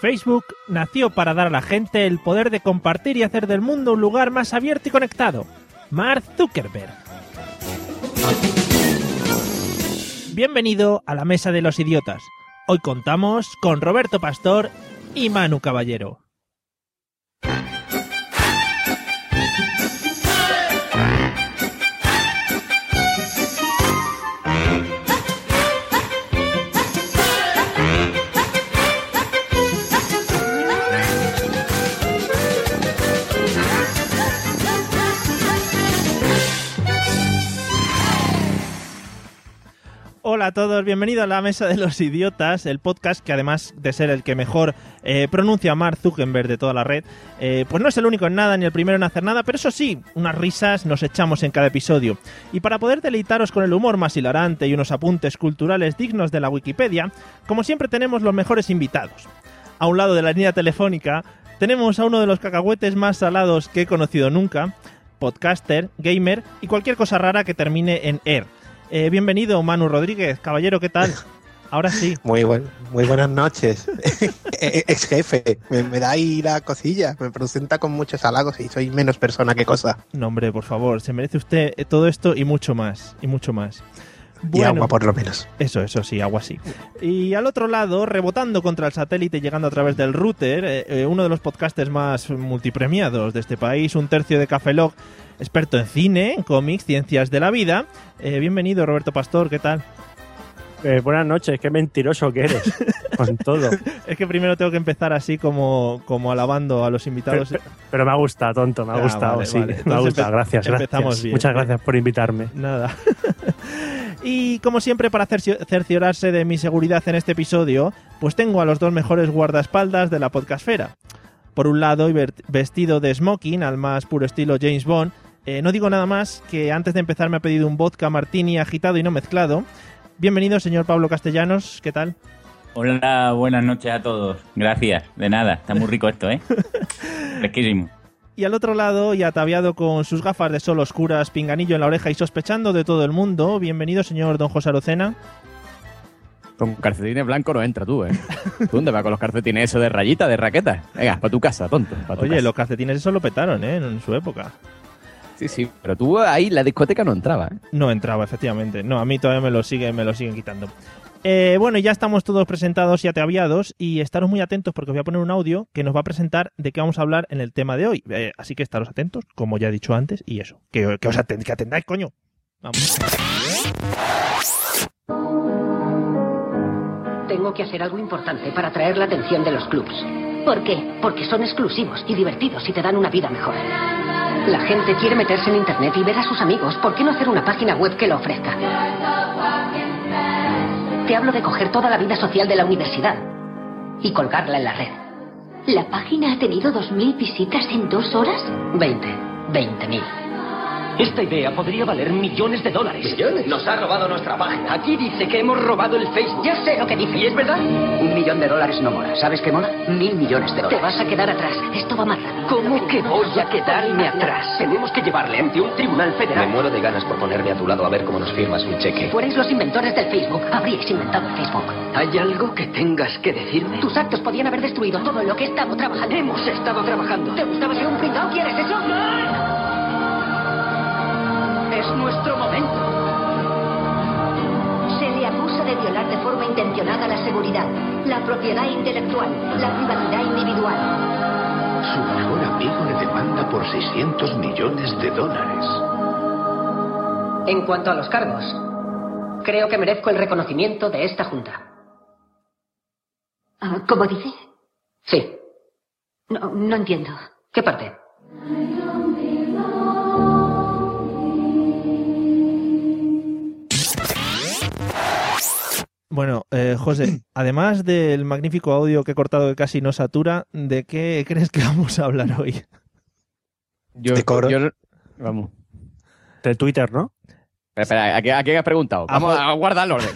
Facebook nació para dar a la gente el poder de compartir y hacer del mundo un lugar más abierto y conectado. Mark Zuckerberg. Bienvenido a la Mesa de los Idiotas. Hoy contamos con Roberto Pastor y Manu Caballero. Hola a todos, bienvenido a la Mesa de los Idiotas, el podcast que además de ser el que mejor eh, pronuncia Mark Zuckerberg de toda la red, eh, pues no es el único en nada ni el primero en hacer nada, pero eso sí, unas risas nos echamos en cada episodio. Y para poder deleitaros con el humor más hilarante y unos apuntes culturales dignos de la Wikipedia, como siempre tenemos los mejores invitados. A un lado de la línea telefónica tenemos a uno de los cacahuetes más salados que he conocido nunca, podcaster, gamer y cualquier cosa rara que termine en er. Eh, bienvenido, Manu Rodríguez. Caballero, ¿qué tal? Ahora sí. Muy, buen, muy buenas noches. Ex jefe, me, me, da ahí la cosilla, me presenta con muchos halagos y soy menos persona que cosa. No, hombre, por favor, se merece usted todo esto y mucho más, y mucho más. Bueno, y agua por lo menos. Eso, eso sí, agua sí. Y al otro lado, rebotando contra el satélite, llegando a través del router, eh, uno de los podcasters más multipremiados de este país, un tercio de Café Log, experto en cine, en cómics, ciencias de la vida. Eh, bienvenido, Roberto Pastor, ¿qué tal? Eh, buenas noches, qué mentiroso que eres con todo. es que primero tengo que empezar así como, como alabando a los invitados. Pero, pero me ha gustado, tonto, me ha ah, gustado, vale, sí. Vale. Me ha gustado, gracias. Empezamos gracias. bien. Muchas gracias por invitarme. Nada. y como siempre, para cerciorarse de mi seguridad en este episodio, pues tengo a los dos mejores guardaespaldas de la podcastfera. Por un lado, vestido de smoking, al más puro estilo James Bond, eh, no digo nada más que antes de empezar me ha pedido un vodka martini agitado y no mezclado. Bienvenido, señor Pablo Castellanos, ¿qué tal? Hola, buenas noches a todos. Gracias, de nada, está muy rico esto, ¿eh? Fresquísimo. Y al otro lado, y ataviado con sus gafas de sol oscuras, pinganillo en la oreja y sospechando de todo el mundo, bienvenido, señor don José Arocena. Con calcetines blancos no entra tú, ¿eh? ¿Tú dónde vas con los calcetines eso de rayita, de raqueta? Venga, para tu casa, tonto. Tu Oye, casa. los calcetines eso lo petaron, ¿eh? En su época. Sí, sí, pero tú ahí la discoteca no entraba, ¿eh? No entraba, efectivamente. No, a mí todavía me lo siguen, me lo siguen quitando. Eh, bueno, ya estamos todos presentados y ataviados y estaros muy atentos porque os voy a poner un audio que nos va a presentar de qué vamos a hablar en el tema de hoy. Eh, así que estaros atentos, como ya he dicho antes, y eso, que, os atendáis, coño. Vamos. Tengo que hacer algo importante para atraer la atención de los clubs. ¿Por qué? Porque son exclusivos y divertidos y te dan una vida mejor. La gente quiere meterse en internet y ver a sus amigos. ¿Por qué no hacer una página web que lo ofrezca? Te hablo de coger toda la vida social de la universidad y colgarla en la red. ¿La página ha tenido 2.000 visitas en dos horas? 20. 20.000. Esta idea podría valer millones de dólares. ¿Millones? Nos ha robado nuestra página. Aquí dice que hemos robado el Facebook. Ya sé lo que dice. ¿Y es verdad? Un millón de dólares no mola. ¿Sabes qué mola? Mil millones de dólares. Te vas a quedar atrás. Esto va rápido. ¿Cómo que voy a quedarme atrás? Tenemos que llevarle ante un tribunal federal. Me muero de ganas por ponerme a tu lado a ver cómo nos firmas un cheque. Fuerais los inventores del Facebook, habríais inventado el Facebook. ¿Hay algo que tengas que decirme? Tus actos podían haber destruido todo lo que he estado trabajando. Hemos estado trabajando. ¿Te gustaba ser un pringao? ¿Quieres eso? Es nuestro momento. Se le acusa de violar de forma intencionada la seguridad, la propiedad intelectual, la privacidad individual. Su mejor amigo le demanda por 600 millones de dólares. En cuanto a los cargos, creo que merezco el reconocimiento de esta junta. Ah, ¿Cómo dice? Sí. No, no entiendo. ¿Qué parte? Bueno, eh, José, además del magnífico audio que he cortado que casi no satura, ¿de qué crees que vamos a hablar hoy? Yo, De coro. yo- vamos. De Twitter, ¿no? Espera, espera, ¿a, qué- a quién has preguntado? Vamos a guardar el orden.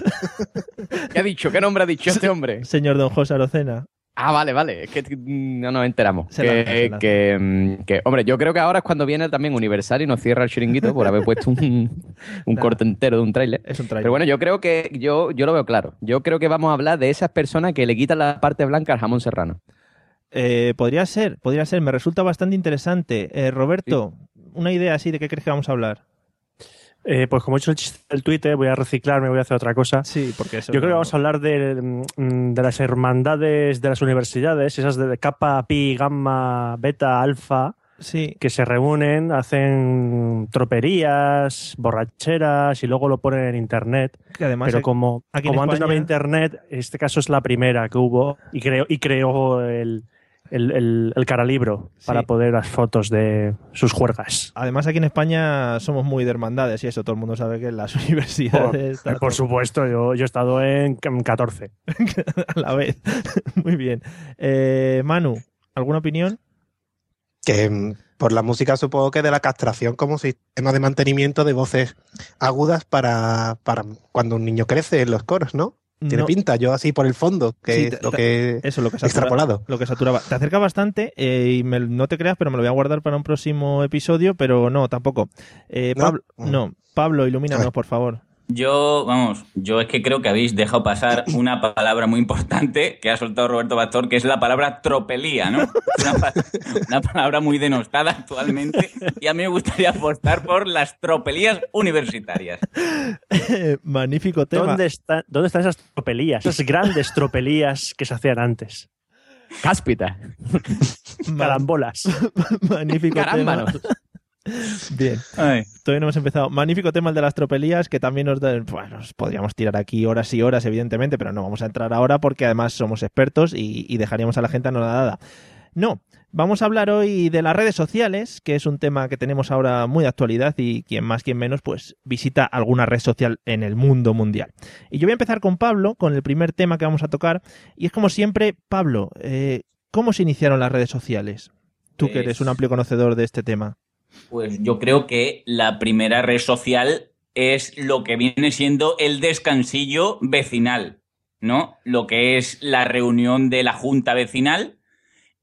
¿Qué ha dicho? ¿Qué nombre ha dicho este hombre? Señor Don José Arocena. Ah, vale, vale. Es que mm, no nos enteramos. Que, lanza, se lanza. que, mm, que, hombre, yo creo que ahora es cuando viene también Universal y nos cierra el chiringuito por haber puesto un, un corte entero de un tráiler. Es un trailer. Pero bueno, yo creo que yo, yo lo veo claro. Yo creo que vamos a hablar de esas personas que le quitan la parte blanca al jamón serrano. Eh, podría ser, podría ser. Me resulta bastante interesante. Eh, Roberto, una idea así de qué crees que vamos a hablar. Eh, pues como he hecho el chiste del Twitter, voy a reciclarme, voy a hacer otra cosa. Sí, porque eso Yo creo que vamos a hablar de, mm, de las hermandades de las universidades, esas de kappa, pi, gamma, beta, alfa, Sí, que se reúnen, hacen troperías, borracheras y luego lo ponen en internet. que además Pero como, aquí como antes no había España- internet, este caso es la primera que hubo y creó, y creó el, el, el, el caralibro para poder las fotos de sus juergas. Además, aquí en España somos muy de hermandades y eso, todo el mundo sabe que en las universidades por supuesto, yo, yo he estado en 14. a la vez. muy bien. Eh, Manu, ¿alguna opinión? Que mm, por la música supongo que de la castración como sistema de mantenimiento de voces agudas para, para cuando un niño crece en los coros, ¿no? Tiene No. pinta, yo así por el fondo, que Sí, es te- lo que Eso, lo que satura- extrapolado. Lo que saturaba. Te acerca bastante eh, y me- no te creas, pero me lo voy a guardar para un próximo episodio, pero no, tampoco. Eh, ¿No? Pablo, Mm. no, Pablo, ilumínanos, por favor. Yo, vamos, yo es que creo que habéis dejado pasar una palabra muy importante que ha soltado Roberto Pastor, que es la palabra tropelía, ¿no? Una, pa- una palabra muy denostada actualmente y a mí me gustaría apostar por las tropelías universitarias. Magnífico tema. ¿Dónde, está- ¿Dónde están esas tropelías? Esas grandes tropelías que se hacían antes. Cáspita. Carambolas. Magnífico tema. Bien. Ay. Todavía no hemos empezado. Magnífico tema el de las tropelías, que también nos da. Bueno, nos podríamos tirar aquí horas y horas, evidentemente, pero no vamos a entrar ahora porque además somos expertos y, y dejaríamos a la gente anonadada. No, vamos a hablar hoy de las redes sociales, que es un tema que tenemos ahora muy de actualidad y quien más, quien menos, pues visita alguna red social en el mundo mundial. Y yo voy a empezar con Pablo, con el primer tema que vamos a tocar. Y es como siempre, Pablo, eh, ¿cómo se iniciaron las redes sociales? Tú que eres un amplio conocedor de este tema. Pues yo creo que la primera red social es lo que viene siendo el descansillo vecinal, ¿no? Lo que es la reunión de la junta vecinal.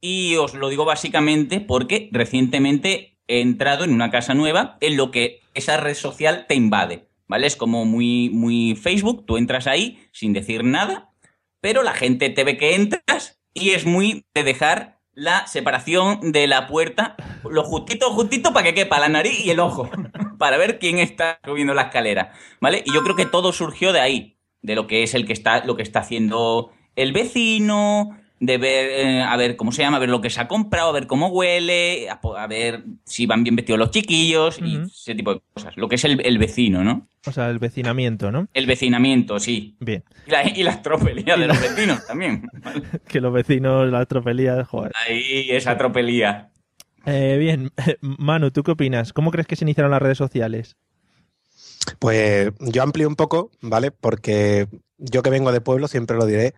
Y os lo digo básicamente porque recientemente he entrado en una casa nueva en lo que esa red social te invade, ¿vale? Es como muy, muy Facebook, tú entras ahí sin decir nada, pero la gente te ve que entras y es muy de dejar la separación de la puerta, lo justito, justito para que quepa la nariz y el ojo, para ver quién está subiendo la escalera, ¿vale? Y yo creo que todo surgió de ahí, de lo que es el que está, lo que está haciendo el vecino, de ver, eh, a ver cómo se llama, a ver lo que se ha comprado, a ver cómo huele, a, ver si van bien vestidos los chiquillos y ese tipo de cosas. Lo que es el, el vecino, ¿no? O sea, el vecinamiento, ¿no? El vecinamiento, sí. Bien. Y, la- y las tropelías de los vecinos también. ¿vale? Que los vecinos, las tropelías, joder. Ahí esa tropelía. Eh, bien, Manu, ¿tú qué opinas? ¿Cómo crees que se iniciaron las redes sociales? Pues yo amplío un poco, ¿vale? Porque yo que vengo de pueblo, siempre lo diré,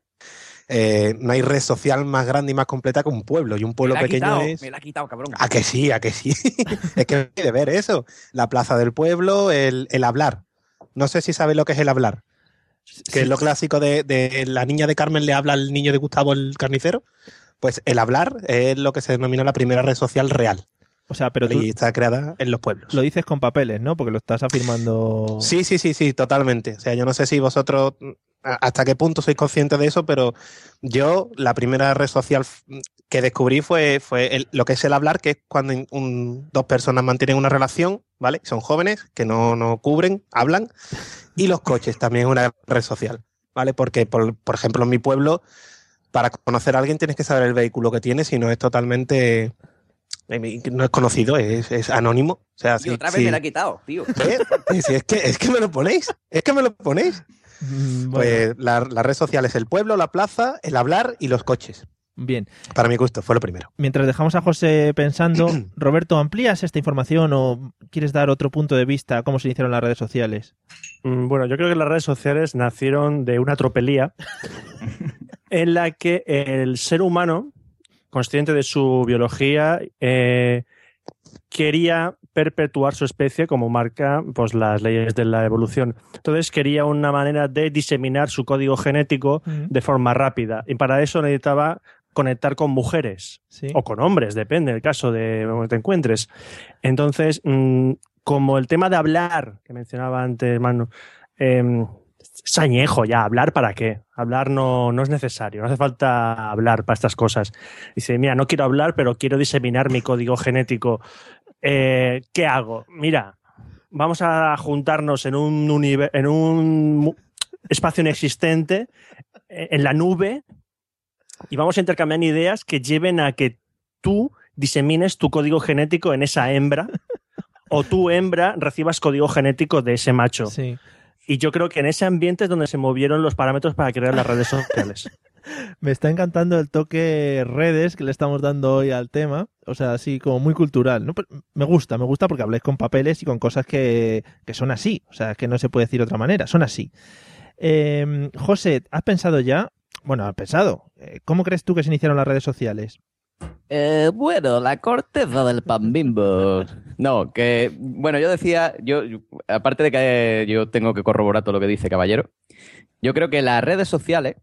eh, no hay red social más grande y más completa que un pueblo. Y un pueblo me pequeño quitado, es... me la ha quitado, cabrón. A que sí, a que sí. es que hay de ver eso. La plaza del pueblo, el, el hablar. No sé si sabes lo que es el hablar. Que es lo clásico de, de la niña de Carmen le habla al niño de Gustavo el carnicero. Pues el hablar es lo que se denomina la primera red social real. O sea, pero tú Y está creada en los pueblos. lo dices con papeles, ¿no? Porque lo estás afirmando. Sí, sí, sí, sí, totalmente. O sea, yo no sé si vosotros hasta qué punto sois conscientes de eso, pero yo la primera red social que descubrí fue, fue el- lo que es el hablar, que es cuando un- dos personas mantienen una relación, ¿vale? Son jóvenes, que no, no cubren, hablan, y los coches también es una red social, ¿vale? Porque, por, por ejemplo, en mi pueblo, para conocer a alguien tienes que saber el vehículo que tienes y no es totalmente... No es conocido, es, es anónimo. O sea, Y sí, otra vez sí. me la ha quitado, tío. ¿Eh? Sí, es, que, es que me lo ponéis. Es que me lo ponéis. Mm, bueno, Pues la, la red social es el pueblo, la plaza, el hablar y los coches. Bien. Para mi gusto, fue lo primero. Mientras dejamos a José pensando, Roberto, ¿amplías esta información o quieres dar otro punto de vista a cómo se iniciaron las redes sociales? Mm, Bueno, yo creo que las redes sociales nacieron de una tropelía en la que el ser humano, consciente de su biología, eh, quería perpetuar su especie como marca pues, las leyes de la evolución. Entonces quería una manera de diseminar su código genético de forma rápida. Y para eso necesitaba conectar con mujeres Sí. o con hombres, depende del caso de donde te encuentres. Entonces, mm, como el tema de hablar, que mencionaba antes, Manu, em, es ya, ¿hablar para qué? Hablar no, no es necesario, no hace falta hablar para estas cosas. Dice, mira, no quiero hablar, pero quiero diseminar mi código genético. Eh, ¿Qué hago? Mira, vamos a juntarnos en un, en un espacio inexistente, eh, en la nube, y vamos a intercambiar ideas que lleven a que tú disemines tu código genético en esa hembra o tú hembra recibas código genético de ese macho. Sí. Y yo creo que en ese ambiente es donde se movieron los parámetros para crear las redes sociales. Me está encantando el toque redes que le estamos dando hoy al tema. O sea, así como muy cultural. ¿no? Me gusta, me gusta porque habláis con papeles y con cosas que, que son así. O sea, que no se puede decir de otra manera. Son así. Eh, José, ¿has pensado ya? Bueno, has pensado. Eh, ¿Cómo crees tú que se iniciaron las redes sociales? Eh, bueno, la corteza del pan bimbo. No, que, bueno, yo decía, yo, aparte de que yo tengo que corroborar todo lo que dice Caballero, yo creo que las redes sociales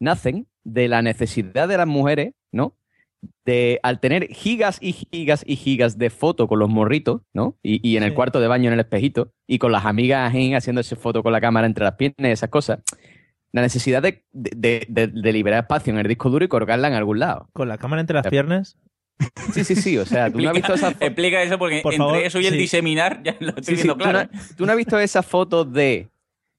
nacen de la necesidad de las mujeres, ¿no? De, al tener gigas y gigas y gigas de foto con los morritos, ¿no? Y, y en el Sí. cuarto de baño en el espejito, y con las amigas haciéndose foto con la cámara entre las piernas y esas cosas. La necesidad de, de- de- de liberar espacio en el disco duro y colgarla en algún lado. ¿Con la cámara entre las piernas? Sí, sí, sí. O sea, tú no has visto esa fo- Explica eso porque Por entre favor, eso y el sí. diseminar ya lo estoy Sí, sí, viendo tú, claro. no, tú no has visto esa foto de.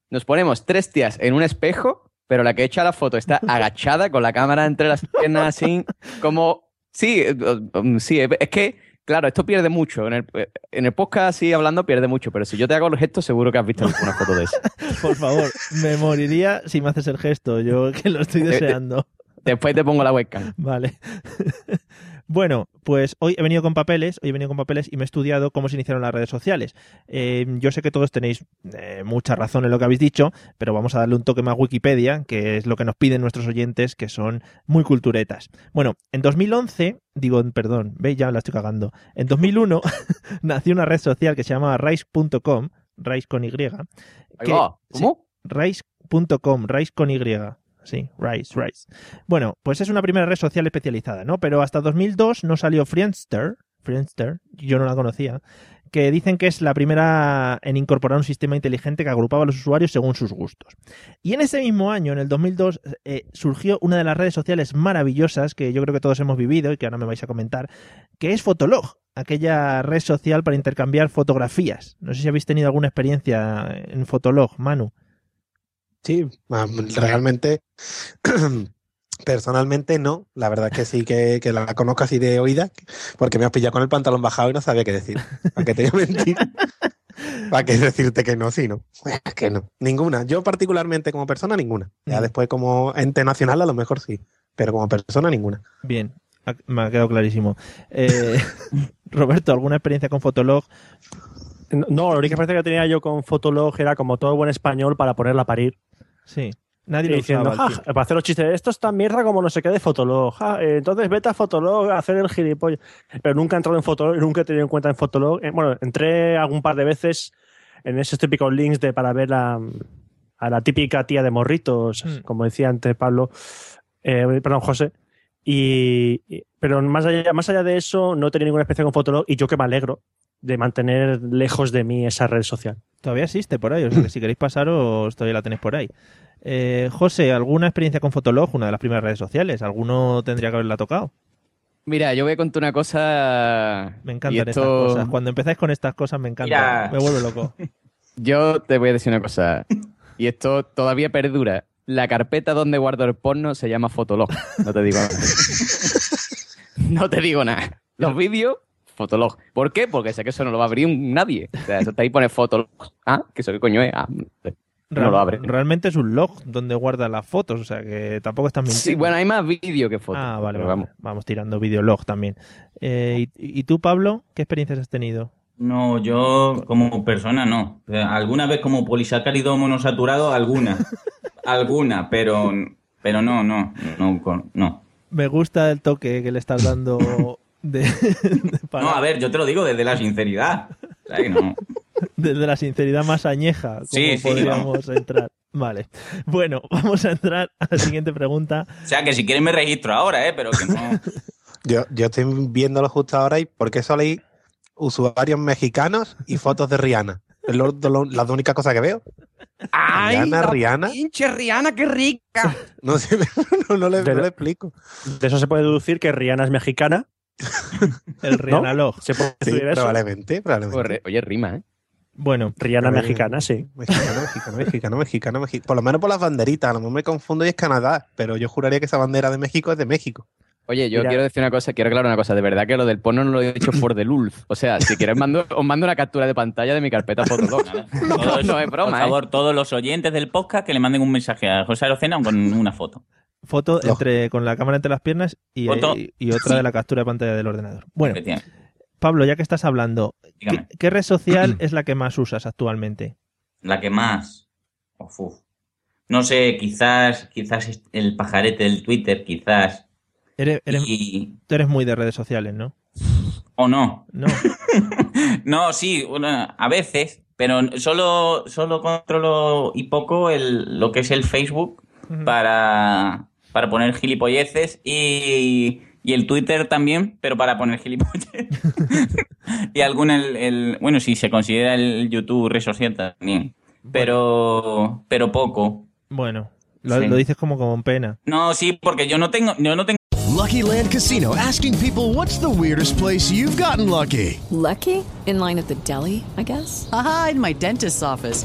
Nos ponemos tres tías en un espejo, pero la que echa la foto está agachada con la cámara entre las piernas, así como. Sí, eh, um, sí, es que, claro, esto pierde mucho. En el, en el podcast, así hablando, pierde mucho, pero si yo te hago el gesto, seguro que has visto alguna foto de eso. Por favor, me moriría si me haces el gesto. Yo que lo estoy Eh, eh, deseando. Después te pongo la webcam. Vale. Bueno, pues hoy he venido con papeles, hoy he venido con papeles y me he estudiado cómo se iniciaron las redes sociales. Eh, yo sé que todos tenéis eh, mucha razón en lo que habéis dicho, pero vamos a darle un toque más a Wikipedia, que es lo que nos piden nuestros oyentes, que son muy culturetas. Bueno, en 2011, digo, perdón, veis, ya la estoy cagando. En 2001 nació una red social que se llama Rise.com, Rise con Y. Que-. ¿Cómo? Sí, Rise.com, Rise con Y. Sí, Rise, Rise. Bueno, pues es una primera red social especializada, ¿no? Pero hasta 2002 no salió Friendster, Friendster, yo no la conocía, que dicen que es la primera en incorporar un sistema inteligente que agrupaba a los usuarios según sus gustos. Y en ese mismo año, en el 2002, eh, surgió una de las redes sociales maravillosas que yo creo que todos hemos vivido y que ahora me vais a comentar, que es Fotolog, aquella red social para intercambiar fotografías. No sé si habéis tenido alguna experiencia en Fotolog, Manu. Sí, ah, realmente, personalmente no. La verdad es que sí que, que la conozco así de oída, porque me has pillado con el pantalón bajado y no sabía qué decir. ¿Para qué te voy a mentir? ¿Para qué decirte que no? Sí, no. Es que no. Ninguna. Yo particularmente como persona, ninguna. Ya Mm. después como ente nacional a lo mejor sí, pero como persona, ninguna. Bien, me ha quedado clarísimo. Eh, Roberto, ¿alguna experiencia con Fotolog? No, la única experiencia que tenía yo con Fotolog era como todo buen español para ponerla a parir. Sí. Nadie lo diciendo, usaba. "Ja, para hacer los chistes, esto es tan mierda como no sé qué de Fotolog. ja, eh, entonces vete a Fotolog a hacer el gilipollas. Pero nunca he entrado en Fotolog nunca he tenido en cuenta en Fotolog. Eh, bueno, entré algún par de veces en esos típicos links de para ver a, a la típica tía de morritos, Mm. como decía antes Pablo, eh, perdón, José. Y, y- pero más allá, más allá de eso, no he tenido ninguna experiencia con Fotolog y yo que me alegro de mantener lejos de mí esa red social. Todavía existe por ahí, o sea que si queréis pasaros, todavía la tenéis por ahí. Eh, José, ¿alguna experiencia con Fotolog, una de las primeras redes sociales? ¿Alguno tendría que haberla tocado? Mira, yo voy a contar una cosa. Me encantan esto- estas cosas. Cuando empezáis con estas cosas me encanta. Mira. Me vuelvo loco. Yo te voy a decir una cosa. Y esto todavía perdura. La carpeta donde guardo el porno se llama Fotolog. No te digo nada. no te digo nada. Los vídeos, Fotolog. ¿Por qué? Porque sé que eso no lo va a abrir nadie. O sea, eso está ahí pone Fotolog. Ah, ¿qué eso qué coño es? Ah, no lo abre. Realmente es un log donde guarda las fotos, o sea que tampoco estás mintiendo. Sí, bueno, hay más vídeo que foto. Ah, vale, vale. Vamos. tirando videolog también. Eh, y, y tú, Pablo, qué experiencias has tenido? No, yo como persona no. Alguna vez como polisacárido monosaturado, alguna. alguna, pero, pero no, no, no, no. Me gusta el toque que le estás dando de, de para- No, a ver, yo te lo digo desde la sinceridad. No. desde la sinceridad más añeja, como Sí, sí, podríamos entrar. Vale. Bueno, vamos a entrar a la siguiente pregunta. O sea, que si quieres me registro ahora, ¿eh? Pero que no. Yo, yo estoy viéndolo justo ahora y ¿por qué solo hay usuarios mexicanos y fotos de Rihanna? Es lo- lo- la única cosa que veo. ¡Ay! Rihanna, la Rihanna. Pinche Rihanna, qué rica. No sé, no, no le, De- no le explico. De eso se puede deducir que Rihanna es mexicana. El Rihanna log. Se puede Sí, deducir eso. probablemente, probablemente. Oye, rima, ¿eh? Bueno, Rihanna ver, mexicana, sí. Mexicano, mexicano, mexicano, mexicano, mexicano. Por lo menos por las banderitas. A lo mejor me confundo y es Canadá. Pero yo juraría que esa bandera de México es de México. Oye, yo Mira. quiero decir una cosa, quiero aclarar una cosa. De verdad que lo del porno no lo he dicho for the lulz. O sea, si quieres mando, os mando una captura de pantalla de mi carpeta Fotolog. No, Todos- no es broma, Por ¿eh? favor, todos los oyentes del podcast que le manden un mensaje a José Arocena con una foto. Foto entre con la cámara entre las piernas y, y otra de la captura de pantalla del ordenador. Bueno. Pablo, ya que estás hablando, ¿qué, Dígame. qué red social es la que más usas actualmente? La que más. Uf, uf. No sé, quizás, quizás es el pajarete del Twitter, quizás. Eres, eres- Y... tú eres muy de redes sociales, ¿no? O no. No. No, sí, a veces, pero solo, solo controlo y poco el, lo que es el Facebook para, para poner gilipolleces y, y el Twitter también, pero para poner gilipolleces. y algún el, el- bueno, sí, se considera el YouTube red social también, pero, pero poco. Bueno, lo, Sí. lo dices como con pena. No, sí, porque yo no tengo, yo no tengo Lucky Land Casino asking people what's the weirdest place you've gotten lucky? Lucky? In line at the deli, I guess? Aha, in my dentist's office.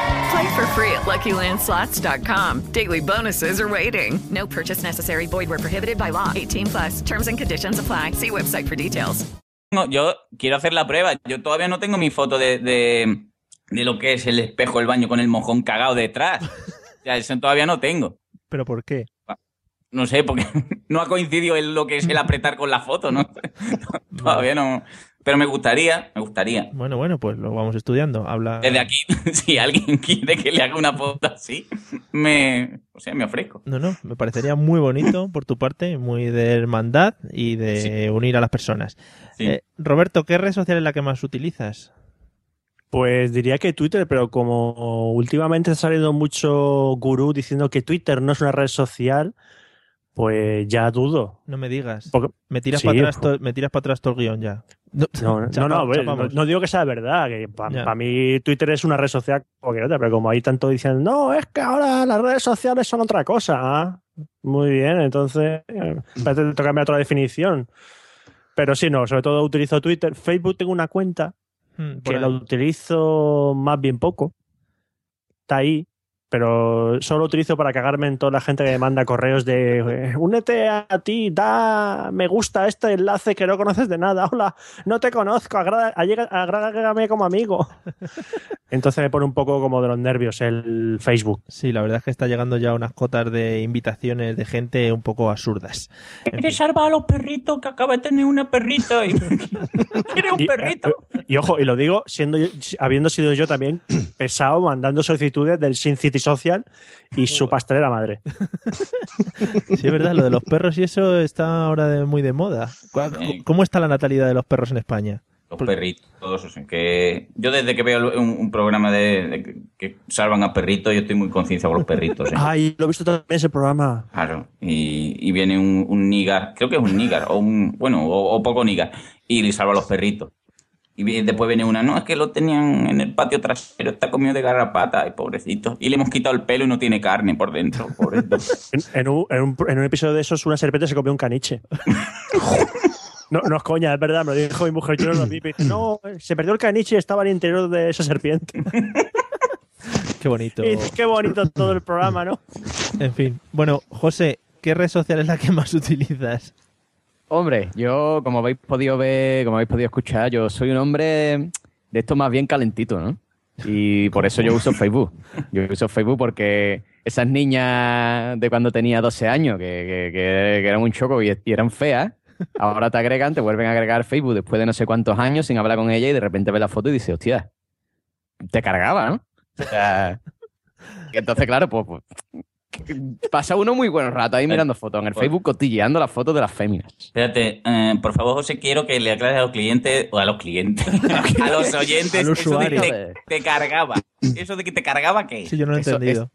Play for free at LuckyLandSlots.com. Daily bonuses are waiting. No purchase necessary. Void where prohibited by law. 18 plus. Terms and conditions apply. See website for details. No, yo quiero hacer la prueba. Yo todavía no tengo mi foto de, de, de lo que es el espejo del baño con el mojón cagado detrás. O sea, eso todavía no tengo. ¿Pero por qué? No sé, porque no ha coincidido en lo que es el apretar con la foto, ¿no? todavía no. Pero me gustaría, me gustaría. Bueno, bueno, pues lo vamos estudiando. Habla. Desde aquí, si alguien quiere que le haga una foto así, me, o sea, me ofrezco. No, no, me parecería muy bonito por tu parte, muy de hermandad y de unir a las personas. Sí. Eh, Roberto, ¿qué red social es la que más utilizas? Pues diría que Twitter, pero como últimamente ha salido mucho gurú diciendo que Twitter no es una red social, pues ya dudo. No me digas. Porque- me tiras Sí, para atrás, pues- to- me tiras para atrás todo el guion ya. No, No, no, chapa- no, a ver, no, chapamos. no digo que sea verdad, que para Ya. mí Twitter es una red social cualquier otra, pero como hay tanto diciendo, no, es que ahora las redes sociales son otra cosa. Ah, muy bien, entonces, eh, parece que cambiar otra definición. Pero sí, no, sobre todo utilizo Twitter. Facebook tengo una cuenta Mm, por que ahí. la utilizo más bien poco. Está ahí, pero solo utilizo para cagarme en toda la gente que me manda correos de eh, únete a ti, da me gusta este enlace que no conoces de nada. Hola, no te conozco, agrégame como amigo. Entonces me pone un poco como de los nervios el Facebook. Sí, la verdad es que está llegando ya unas cotas de invitaciones de gente un poco absurdas. ¿Quieres salvar a los perritos que acaba de tener una perrita? Y... ¿Quieres un Y, perrito? eh, y ojo, y lo digo siendo yo- habiendo sido yo también pesado mandando solicitudes del Sin City Social y su pastelera madre. Sí, es verdad, lo de los perros y eso está ahora de- muy de moda. ¿Cuál- Sí. ¿Cómo está la natalidad de los perros en España? Los perritos, o sea, que yo desde que veo un, un programa de, de que- salvan a perritos, yo estoy muy concienciado con los perritos. ¿eh? Ay, lo he visto también ese programa. Claro, y, y viene un, un nígar, creo que es un nígar, o un, bueno, o, o poco nígar, y le salva a los perritos. Y después viene una, no, es que lo tenían en el patio trasero, está comido de garrapata, y pobrecito. Y le hemos quitado el pelo y no tiene carne por dentro, pobrecito. En, en un, en un- en un episodio de esos, una serpiente se comió un caniche. No, no es coña, es verdad, me lo dijo mi mujer. Yo no lo vi. me dice, no, se perdió el caniche y estaba al interior de esa serpiente. Qué bonito. Y qué bonito todo el programa, ¿no? En fin. Bueno, José, ¿qué red social es la que más utilizas? Hombre, yo, como habéis podido ver, como habéis podido escuchar, yo soy un hombre de esto más bien calentito, ¿no? Y por eso yo uso Facebook. Yo uso Facebook porque esas niñas de cuando tenía 12 años, que, que- que- eran un choco y, eran feas, ahora te agregan, te vuelven a agregar Facebook después de no sé cuántos años sin hablar con ella y de repente ves la foto y dices, hostia, te cargaba, ¿no? O sea, entonces, claro, pues, pues, pasa uno muy buen rato ahí mirando fotos en el Facebook, cotilleando las fotos de las féminas. Espérate, eh, por favor, José, quiero que le aclares a los clientes, o a los clientes, a los oyentes, Al eso de que usuario. te, te cargaba. ¿Eso de que te cargaba qué? Sí, yo no lo he Eso entendido.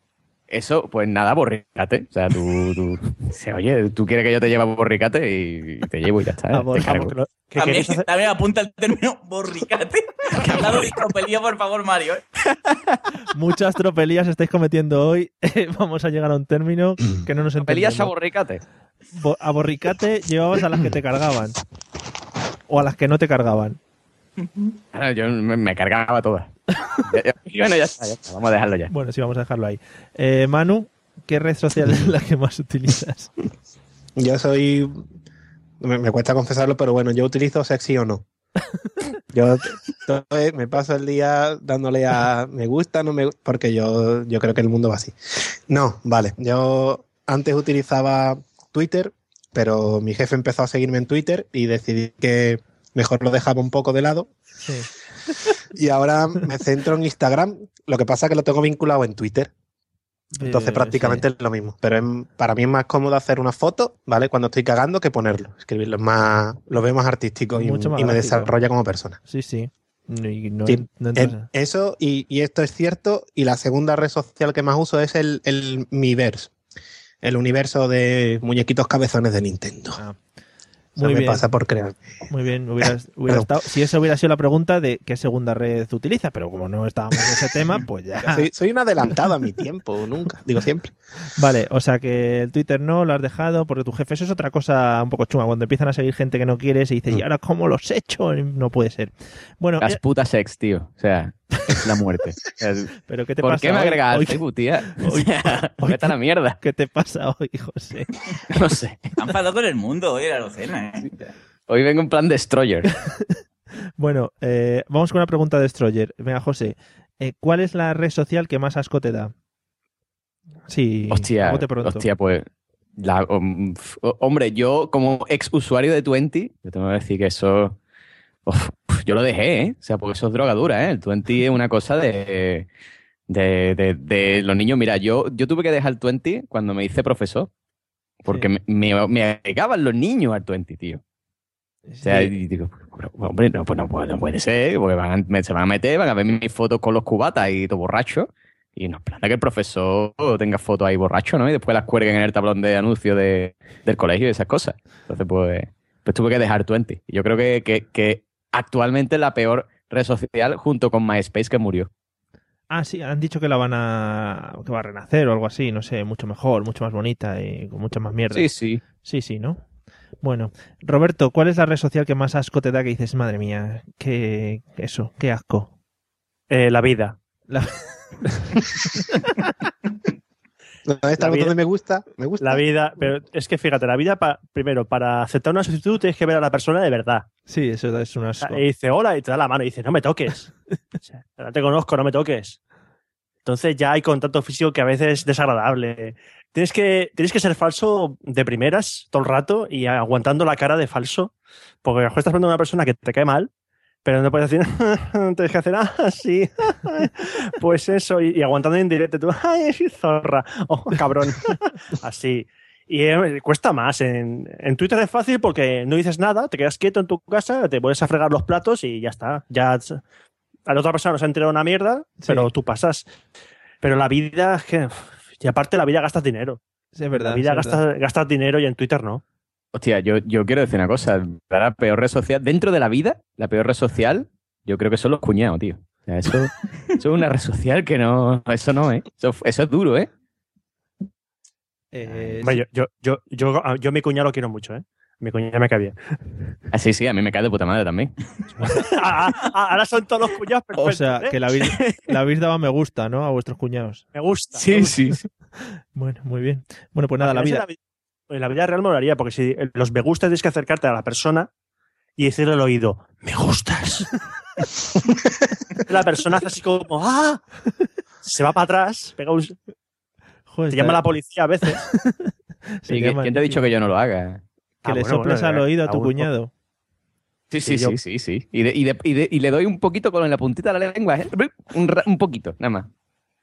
Eso, pues nada, borricate. O sea, tú, tú se, oye, tú quieres que yo te lleve a borricate y te llevo y ya está. A te a bor- ¿Qué También, queréis hacer? también apunta el término borricate. Que al lado de tropelía, por favor, Mario. ¿eh? Muchas tropelías estáis cometiendo hoy. Vamos a llegar a un término que no nos Pelías a entendemos. borricate. Bo- A borricate llevabas a las que te cargaban. O a las que no te cargaban. Claro, yo me, me cargaba todas. Ya- ya- y bueno, ya está, ya está, Vamos a dejarlo ya. Bueno, sí, vamos a dejarlo ahí. Eh, Manu, ¿qué red social es la que más utilizas? Yo soy. Me, me cuesta confesarlo, pero bueno, yo utilizo sexy o no. Yo me paso el día dándole a me gusta, no me gusta, porque yo, yo creo que el mundo va así. No, vale. Yo antes utilizaba Twitter, pero mi jefe empezó a seguirme en Twitter y decidí que mejor lo dejaba un poco de lado. Sí. Y ahora me centro en Instagram. Lo que pasa es que lo tengo vinculado en Twitter. Entonces Eh, prácticamente es lo mismo. Pero es- para mí es más cómodo hacer una foto, ¿vale? Cuando estoy cagando que ponerlo. Escribirlo es más, lo veo más artístico y, Mucho más y me desarrolla como persona. Sí, sí. No- Sí, no en- eso, y, y esto es cierto. Y la segunda red social que más uso es el, el Miiverse. El universo de muñequitos cabezones de Nintendo. Eso Muy me bien. pasa por crear. Muy bien, estado, si esa hubiera sido la pregunta de qué segunda red utiliza, pero como no estábamos en ese tema, pues ya. Soy, soy un adelantado a mi tiempo, nunca. Digo siempre. Vale, o sea que el Twitter no lo has dejado porque tu jefe, eso es otra cosa un poco chunga, cuando empiezan a seguir gente que no quieres y dices, ¿y ahora cómo los he hecho? No puede ser. Bueno, Las eh, putas sex, tío. O sea, la muerte. Pero ¿qué te ¿Por pasa qué me hoy? agregas al Hoy- Facebook, tía? O hoy- sea, vete a la mierda. ¿Qué te pasa hoy, José? No sé. Han enfadado con el mundo hoy, la docena, ¿eh? Hoy vengo en plan Destroyer. Bueno, eh, vamos con una pregunta de Destroyer. Venga, José, eh, ¿cuál es la red social que más asco te da? Sí, Hostia, pronto. hostia, pues. la- um, f- hombre, yo como ex usuario de Twenty, yo tengo que decir que eso. Uf, yo lo dejé, ¿eh? O sea, porque eso es drogadura, ¿eh? El Twenty es una cosa de. De, de- de los niños. Mira, yo, yo tuve que dejar el Twenty cuando me hice profesor. Porque me, me, me agregaban los niños al Twenty, tío. O sea, y digo, hombre, no, pues no, puede- no puede ser, porque van a- me- se van a meter, van a ver mis fotos con los cubatas y todo borracho. Y no planta que el profesor tenga fotos ahí borracho, ¿no? Y después las cuelguen en el tablón de anuncios de, del colegio y esas cosas. Entonces, pues, pues tuve que dejar Twenty. Y yo creo que, que, que actualmente la peor red social junto con MySpace que murió. Ah, sí, han dicho que la van a. que va a renacer o algo así, no sé, mucho mejor, mucho más bonita y con mucha más mierda. Sí, sí. Sí, sí, ¿no? Bueno, Roberto, ¿cuál es la red social que más asco te da que dices, madre mía, qué. eso, qué asco? Eh, la vida. La- ¿Dónde está La el botón vida- de me gusta? Me gusta. La vida, pero es que fíjate, la vida, pa- primero, para aceptar una solicitud tienes que ver a la persona de verdad. Sí, eso es un asco. Y dice hola y te da la mano y dice no me toques. O sea, no te conozco, no me toques. Entonces ya hay contacto físico que a veces es desagradable. Tienes que, tienes que ser falso de primeras todo el rato y aguantando la cara de falso. Porque a lo mejor estás viendo a una persona que te cae mal, pero no puedes decir, tienes que hacer, ah, sí, pues eso, y, y aguantando en directo, tú, ay, soy zorra, oh, cabrón, así. Y eh, cuesta más. En, en Twitter es fácil porque no dices nada, te quedas quieto en tu casa, te puedes a fregar los platos y ya está. Ya a la otra persona no se ha enterado una mierda, pero tú pasas. Pero la vida que. Y aparte, la vida gastas dinero. Sí, es verdad. La vida sí, gastas, gastas dinero y en Twitter no. Hostia, yo, yo quiero decir una cosa. La peor red social, dentro de la vida, la peor red social, yo creo que son los cuñados, tío. O sea, eso, eso es una red social que no. Eso no, ¿eh? Eso, eso es duro, ¿eh? Eh, yo, yo, yo, yo, mi cuñado lo quiero mucho, ¿eh? Mi cuñado me cae bien. Ah, sí, sí, a mí me cae de puta madre también. Ah, ah, ah, ahora son todos los cuñados perfectos. O sea, ¿eh? que le habéis, le habéis dado a me gusta, ¿no? A vuestros cuñados. Me gusta. Sí, me gusta. sí. sí. Bueno, muy bien. Bueno, pues nada, la vida. La, en la vida real me molaría, porque si los me gusta tienes que acercarte a la persona y decirle al oído, me gustas. la persona hace así como, ¡ah! Se va para atrás, pega un... Joder, Te llama la policía a veces. Sí, ¿quién- llama- ¿Quién te ha dicho que yo no lo haga? Que Ah, le bueno, soplas bueno, al eh, oído a a tu cuñado. Sí, sí, Sí, sí, sí, sí. Y, de- y, de- y, de- y le doy un poquito con la puntita de la lengua, ¿eh? un, un poquito, nada más.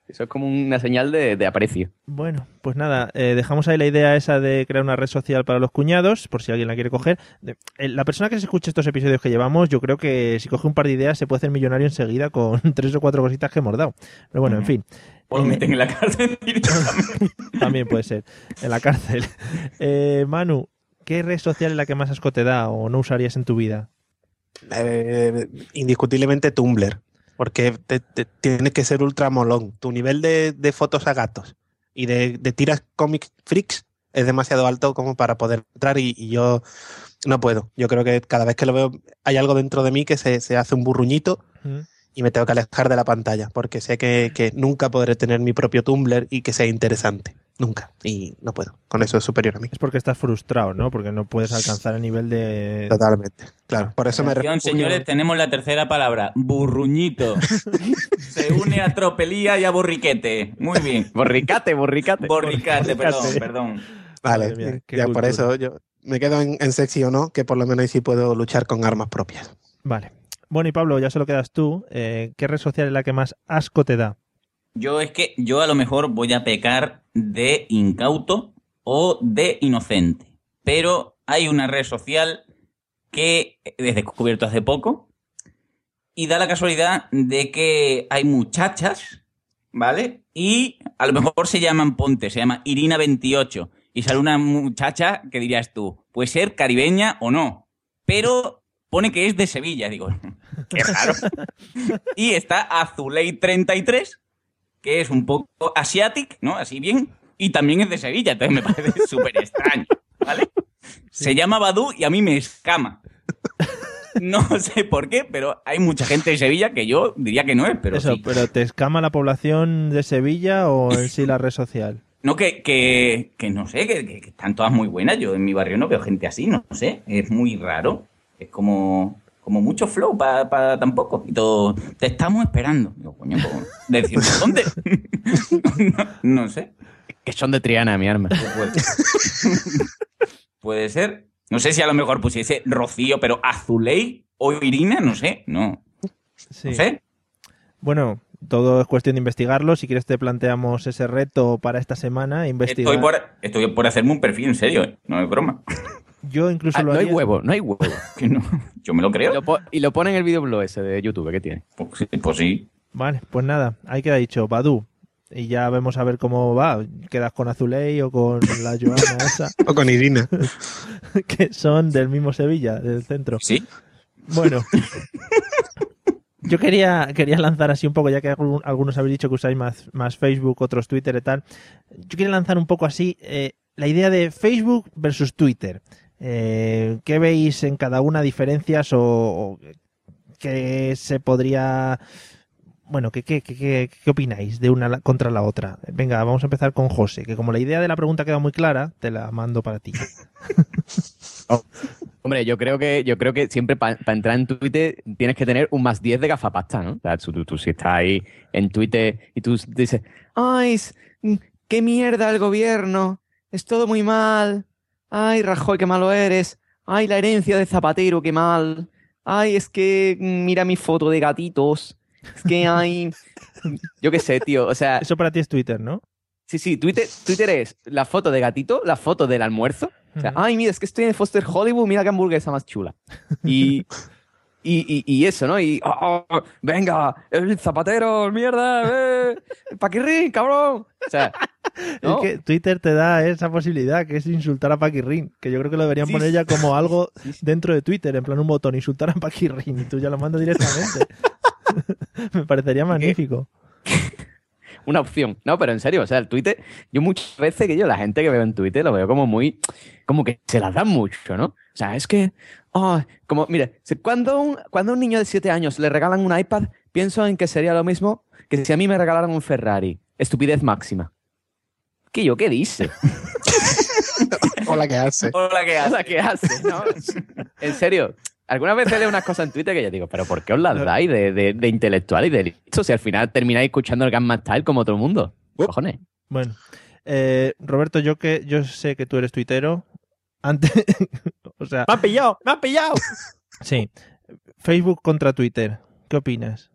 Eso es como una señal de, de aprecio. Bueno, pues nada, eh, dejamos ahí la idea esa de crear una red social para los cuñados, por si alguien la quiere coger. De- eh, La persona que se escuche estos episodios que llevamos, yo creo que si coge un par de ideas se puede hacer millonario enseguida con tres o cuatro cositas que hemos dado. Pero bueno, en fin. O lo Eh, meten en la cárcel directamente. También puede ser. En la cárcel. Eh, Manu, ¿qué red social es la que más asco te da o no usarías en tu vida? Eh, indiscutiblemente Tumblr, porque te, te- tiene que ser ultra molón. Tu nivel de, fotos a gatos y de, tiras comic freaks es demasiado alto como para poder entrar y, yo no puedo. Yo creo que cada vez que lo veo hay algo dentro de mí que se, hace un burruñito. Y me tengo que alejar de la pantalla porque sé que, que nunca podré tener mi propio Tumblr y que sea interesante. Nunca. Y no puedo. Con eso es superior a mí. Es porque estás frustrado, ¿no? Porque no puedes alcanzar el nivel de... Totalmente. Claro. Por eso me Atención, refugio- señores, tenemos la tercera palabra. Burruñito. Se une a tropelía y a borriquete. Muy bien. Borricate, borricate. Borricate, perdón, Borricate. perdón. Vale, mía, ya por eso yo me quedo en, en sexy o no, que por lo menos ahí sí puedo luchar con armas propias. Vale. Bueno, y Pablo, ya solo quedas tú. Eh, ¿Qué red social es la que más asco te da? Yo es que yo a lo mejor voy a pecar de incauto o de inocente. Pero hay una red social que he descubierto hace poco y da la casualidad de que hay muchachas, ¿vale? Y a lo mejor se llaman Ponte, se llama Irina28 y sale una muchacha que dirías tú, puede ser caribeña o no, pero pone que es de Sevilla, digo, qué raro. y está Azuley33 que es un poco asiatic, ¿no? Así bien, y también es de Sevilla, entonces me parece súper extraño, ¿vale? Se llama Badu y a mí me escama. No sé por qué, pero hay mucha gente de Sevilla que yo diría que no es, pero Eso, sí. ¿pero te escama la población de Sevilla o en sí la red social? No, que, que, que no sé, que, que- que están todas muy buenas. Yo en mi barrio no veo gente así, no sé. Es muy raro. Es como, como mucho flow para tampoco. Y todo, te estamos esperando. Digo, coño, pues, decir, ¿dónde? no, no sé. Que son de Triana, mi arma. Puede, puede ser. No sé si a lo mejor pusiese Rocío, pero Azuley o Irina, no sé. No, Sí. no sé. Bueno, todo es cuestión de investigarlo. Si quieres te planteamos ese reto para esta semana. Investigar. Estoy por, estoy por hacerme un perfil en serio, ¿eh? no es broma. Yo incluso Ah, lo no hay huevo, no hay huevo. Que no, yo me lo Y creo. lo, y lo pone en el videoblog ese de YouTube que tiene. Pues sí, pues sí. Vale, pues nada, ahí queda dicho, Badu. Y ya vemos a ver cómo va. ¿Quedas con Azuley o con la Joana esa? O con Irina. que son del mismo Sevilla, del centro. Sí. Bueno. Yo quería, quería lanzar así un poco, ya que algún- algunos habéis dicho que usáis más, más Facebook, otros Twitter y tal. Yo quería lanzar un poco así eh, la idea de Facebook versus Twitter. Eh, ¿Qué veis en cada una diferencias o, qué se podría... Bueno, ¿qué, qué, qué, qué- opináis de una contra la otra? Venga, vamos a empezar con José, que como la idea de la pregunta queda muy clara, te la mando para ti. Hombre, yo creo que, yo creo que siempre para entrar en Twitter tienes que tener un más 10 de gafapasta, ¿no? Tú, tú- tú si estás ahí en Twitter y tú dices, ay, mm, qué mierda el gobierno, es todo muy mal, ay, Rajoy, qué malo eres, ay, la herencia de Zapatero, qué mal, ay, es que mm, mira mi foto de gatitos, es que hay... Yo qué sé, tío, o sea... Eso para ti es Twitter, ¿no? Sí, sí, Twitter, Twitter es la foto de gatito, la foto del almuerzo. O sea, ay, mira, es que estoy en Foster Hollywood, mira qué hamburguesa más chula. Y, y, y, y eso, ¿no? Y, oh, oh, venga, el zapatero, mierda, eh, Paquirrín, cabrón. O sea, ¿no? Es que Twitter te da esa posibilidad, que es insultar a Paquirrin, que yo creo que lo deberían Sí, poner ya como algo dentro de Twitter, en plan un botón, insultar a Paquirrin, y tú ya lo mandas directamente. Me parecería magnífico. una opción. No, pero en serio, o sea, el Twitter, yo muchas veces que yo la gente que veo en Twitter lo veo como muy, como que se las dan mucho, ¿no? O sea, es que, oh, como, mire, cuando un, cuando a un niño de 7 años le regalan un iPad, pienso en que sería lo mismo que si a mí me regalaran un Ferrari. Estupidez máxima. ¿Qué yo qué dice? Hola, ¿qué hace? Hola, ¿qué hace? Hola, ¿qué hace? ¿No? En serio, algunas veces leo unas cosas en Twitter que yo digo, pero ¿por qué os las dais de, de, de intelectual y de listo si al final termináis escuchando el Gamma Style como todo el mundo? Cojones. Bueno, eh, Roberto, yo que yo sé que tú eres tuitero. Antes, o sea, ¡Me han pillado! ¡Me han pillado! sí. Facebook contra Twitter. ¿Qué opinas?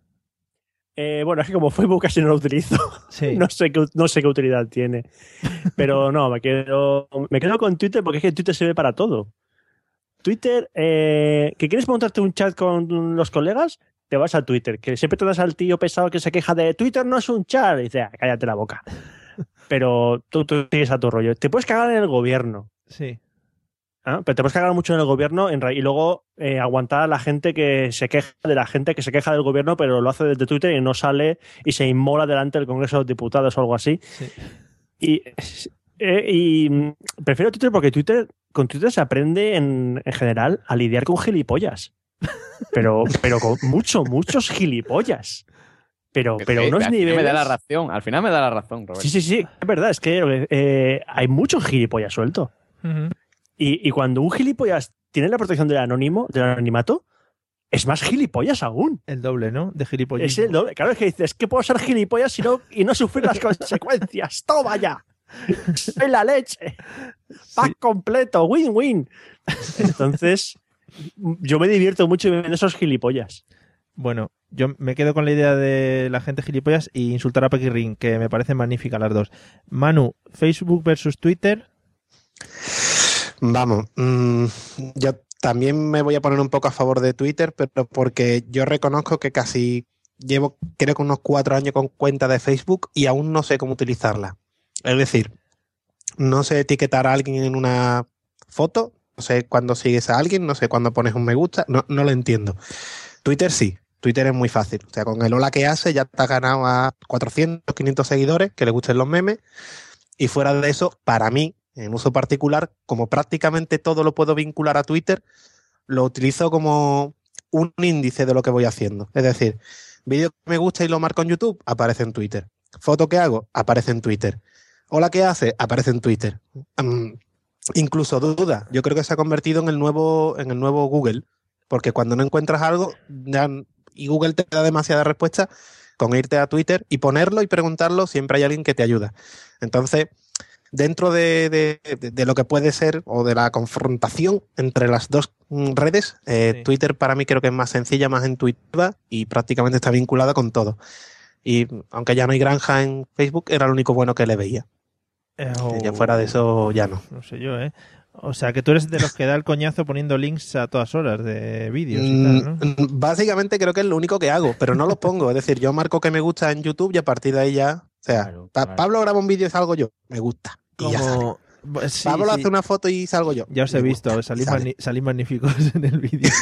Eh, bueno, es que como Facebook casi no lo utilizo, Sí. no, sé qué, no sé qué utilidad tiene. Pero no, me quedo, me quedo con Twitter porque es que Twitter sirve para todo. Twitter, eh, que quieres montarte un chat con los colegas, te vas a Twitter. Que siempre te das al tío pesado que se queja de Twitter no es un chat. Y dice, "Ah, cállate la boca. Pero tú, tú sigues a tu rollo. Te puedes cagar en el gobierno. Sí. ¿Ah? Pero te puedes cagar mucho en el gobierno en y luego eh, aguantar a la gente que se queja de la gente que se queja del gobierno, pero lo hace desde Twitter y no sale y se inmola delante del Congreso de los Diputados o algo así. Y, eh, y, prefiero Twitter porque Twitter, con Twitter se aprende en, en general a lidiar con gilipollas. Pero, pero con mucho, muchos gilipollas. Pero, pero Eh, unos al final niveles. Me da la razón, al final me da la razón, Roberto. Sí, sí, sí, es verdad, es que eh, hay muchos gilipollas suelto. Y, y cuando un gilipollas tiene la protección del anónimo, del anonimato, es más gilipollas aún. El doble, ¿no? De gilipollas. Es el doble. Claro, es que dices, que puedo ser gilipollas y no, y no sufrir las consecuencias. ¡Toma ya! ¡Soy la leche! ¡Pack completo! ¡Win-win! Entonces, yo me divierto mucho viendo esos gilipollas. Bueno, yo me quedo con la idea de la gente gilipollas y insultar a Paquirrin, que me parecen magníficas las dos. Manu, Facebook versus Twitter. Vamos, mm, yo también me voy a poner un poco a favor de Twitter, pero porque yo reconozco que casi llevo, creo que unos cuatro años con cuenta de Facebook y aún no sé cómo utilizarla. Es decir, no sé etiquetar a alguien en una foto, no sé cuándo sigues a alguien, no sé cuándo pones un me gusta, no, no lo entiendo. Twitter sí, Twitter es muy fácil. O sea, con el hola que hace ya te has ganado a 400, 500 seguidores que le gusten los memes. Y fuera de eso, para mí, en uso particular, como prácticamente todo lo puedo vincular a Twitter, lo utilizo como un índice de lo que voy haciendo. Es decir, vídeo que me gusta y lo marco en YouTube, aparece en Twitter. Foto que hago, aparece en Twitter. Hola que hace, aparece en Twitter. Mm, incluso duda, yo creo que se ha convertido en el nuevo, en el nuevo Google, porque cuando no encuentras algo y Google te da demasiada respuesta, con irte a Twitter y ponerlo y preguntarlo, siempre hay alguien que te ayuda. Entonces, dentro de, de- lo que puede ser o de la confrontación entre las dos mm, redes, eh, Twitter para mí creo que es más sencilla, más intuitiva y prácticamente está vinculada con todo. Y aunque ya no hay granja en Facebook, era lo único bueno que le veía. Eh, Ya fuera de eso, ya no. No sé yo, ¿eh? O sea, que tú eres de los que da el coñazo poniendo links a todas horas de vídeos y tal, ¿no? Mm, Básicamente creo que es lo único que hago, pero no los pongo. Es decir, yo marco que me gusta en YouTube y a partir de ahí ya. O sea, Pa- Pablo graba un vídeo y salgo yo. Me gusta. Y ya sale. Como... Sí, Pablo sí. hace una foto y salgo yo. Ya os he visto, magni- salís magníficos en el vídeo.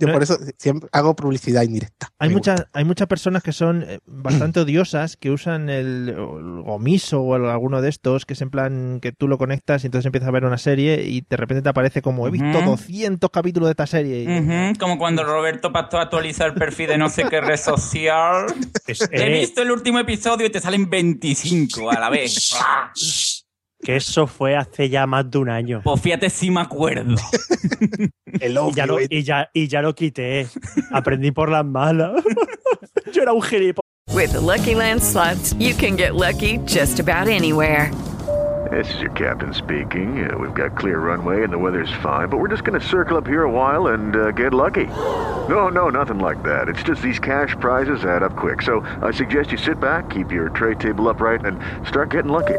Yo por eso siempre hago publicidad indirecta. Hay muchas, hay muchas personas que son eh, bastante odiosas, que usan el, el Gomiso o el- alguno de estos, que es en plan que tú lo conectas y entonces empiezas a ver una serie y de repente te aparece como he visto Ujú. 200 capítulos de esta serie. Y- Como cuando Roberto Pastor actualiza el perfil de no sé qué red social. He eh, visto el último episodio y te salen 25 a la vez. Que eso fue hace ya más de un año. Pues fíjate si me acuerdo. y, ya lo, y, ya, y ya lo quité. Aprendí por las malas. Yo era un gilipollas. With the Lucky Land slots, you can get lucky just about anywhere. This is your captain speaking. Uh, we've got clear runway and the weather's fine, but we're just going to circle up here a while and uh, get lucky. No, no, nothing like that. It's just these cash prizes add up quick. So I suggest you sit back, keep your tray table upright, and start getting lucky.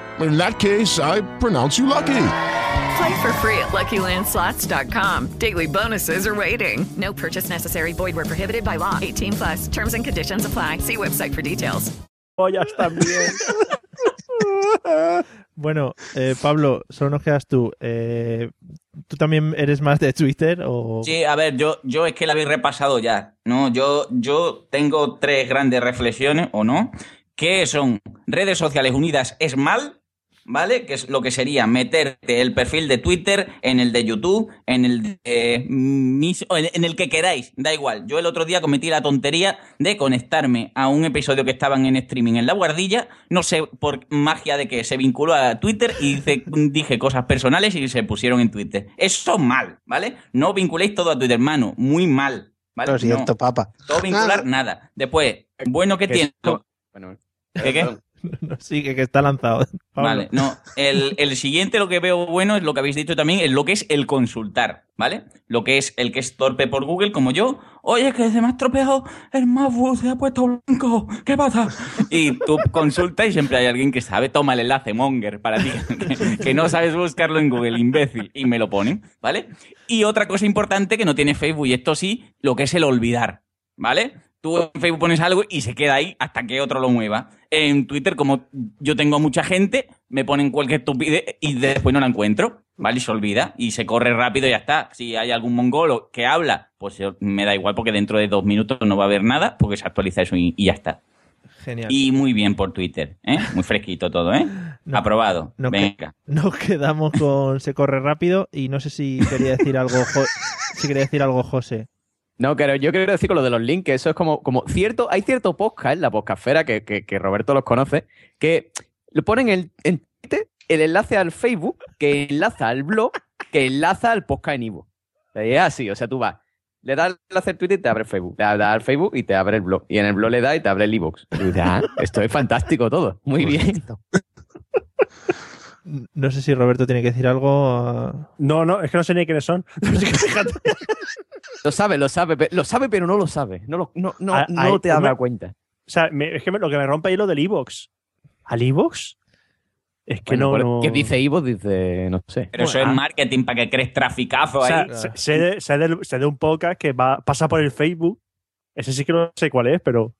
In that case, I pronounce you lucky. Play for free at LuckyLandSlots.com. Daily bonuses are waiting. No purchase necessary. Void where prohibited by law. 18 plus. Terms and conditions apply. See website for details. Ollas también. Bueno, eh, Pablo, solo nos quedas tú. Eh, ¿Tú también eres más de Twitter o...? Sí, a ver, yo, yo es que la habéis repasado ya, ¿no? Yo, yo tengo tres grandes reflexiones, ¿o no? Que son redes sociales unidas es mal, ¿vale? Que es lo que sería meterte el perfil de Twitter en el de YouTube, en el de eh, mis- o en el que queráis, da igual. Yo el otro día cometí la tontería de conectarme a un episodio que estaban en streaming en la guardilla, no sé por magia de que se vinculó a Twitter y dice- dije cosas personales y se pusieron en Twitter. Eso mal, ¿vale? No vinculéis todo a Twitter, hermano, muy mal. ¿vale? Lo siento, No. papa. Todo vincular, nada. Después, bueno que tiene. esto- ¿Qué qué? No, sigue, que está lanzado. Vale, no. El, el siguiente, lo que veo bueno, es lo que habéis dicho también, es lo que es el consultar, ¿vale? Lo que es el que es torpe por Google, como yo. Oye, que se me ha estropeado el MacBook, se ha puesto blanco. ¿Qué pasa? Y tú consultas y siempre hay alguien que sabe, toma el enlace Monger para ti, que, que no sabes buscarlo en Google, imbécil, y me lo ponen, ¿vale? Y otra cosa importante que no tiene Facebook, y esto sí, lo que es el olvidar, ¿vale? Tú en Facebook pones algo y se queda ahí hasta que otro lo mueva. En Twitter, como yo tengo a mucha gente, me ponen cualquier estupidez y después no la encuentro, ¿vale? Y se olvida y se corre rápido y ya está. Si hay algún mongolo que habla, pues me da igual porque dentro de dos minutos no va a haber nada porque se actualiza eso y, y ya está. Genial. Y muy bien por Twitter, ¿eh? Muy fresquito todo, ¿eh? No. Aprobado. No, que- Venga. Nos quedamos con Se corre rápido y no sé si quería decir algo, si quería decir algo José. No, pero yo quiero decir con lo de los links, que eso es como, como cierto, hay cierto podcast en la podcastfera que, que, que Roberto los conoce, que le ponen el, en Twitter el enlace al Facebook, que enlaza al blog, que enlaza al podcast en Ivo. Es así, o sea, tú vas, le das el enlace al Twitter y te abre el Facebook, le das al Facebook y te abre el blog, y en el blog le das y te abre el iVoox. Dices, ah, esto es fantástico todo, muy bien. No sé si Roberto tiene que decir algo. ah, No, no, es que no sé ni quiénes son. Así que fíjate. Lo sabe, lo sabe, lo sabe, pero no lo sabe. No, lo- no, no, Ah, no te dado cuenta. O sea, me- es que me- lo que me rompe ahí es lo del Evox. ¿Al Evox? Es que Bueno, no, bueno, no- ¿Qué dice Ivo? Dice, no sé. Pero eso es marketing para que crees traficazo O sea, ahí. sé, sé de, sé de un podcast que va, pasa por el Facebook. Ese sí que no sé cuál es, pero.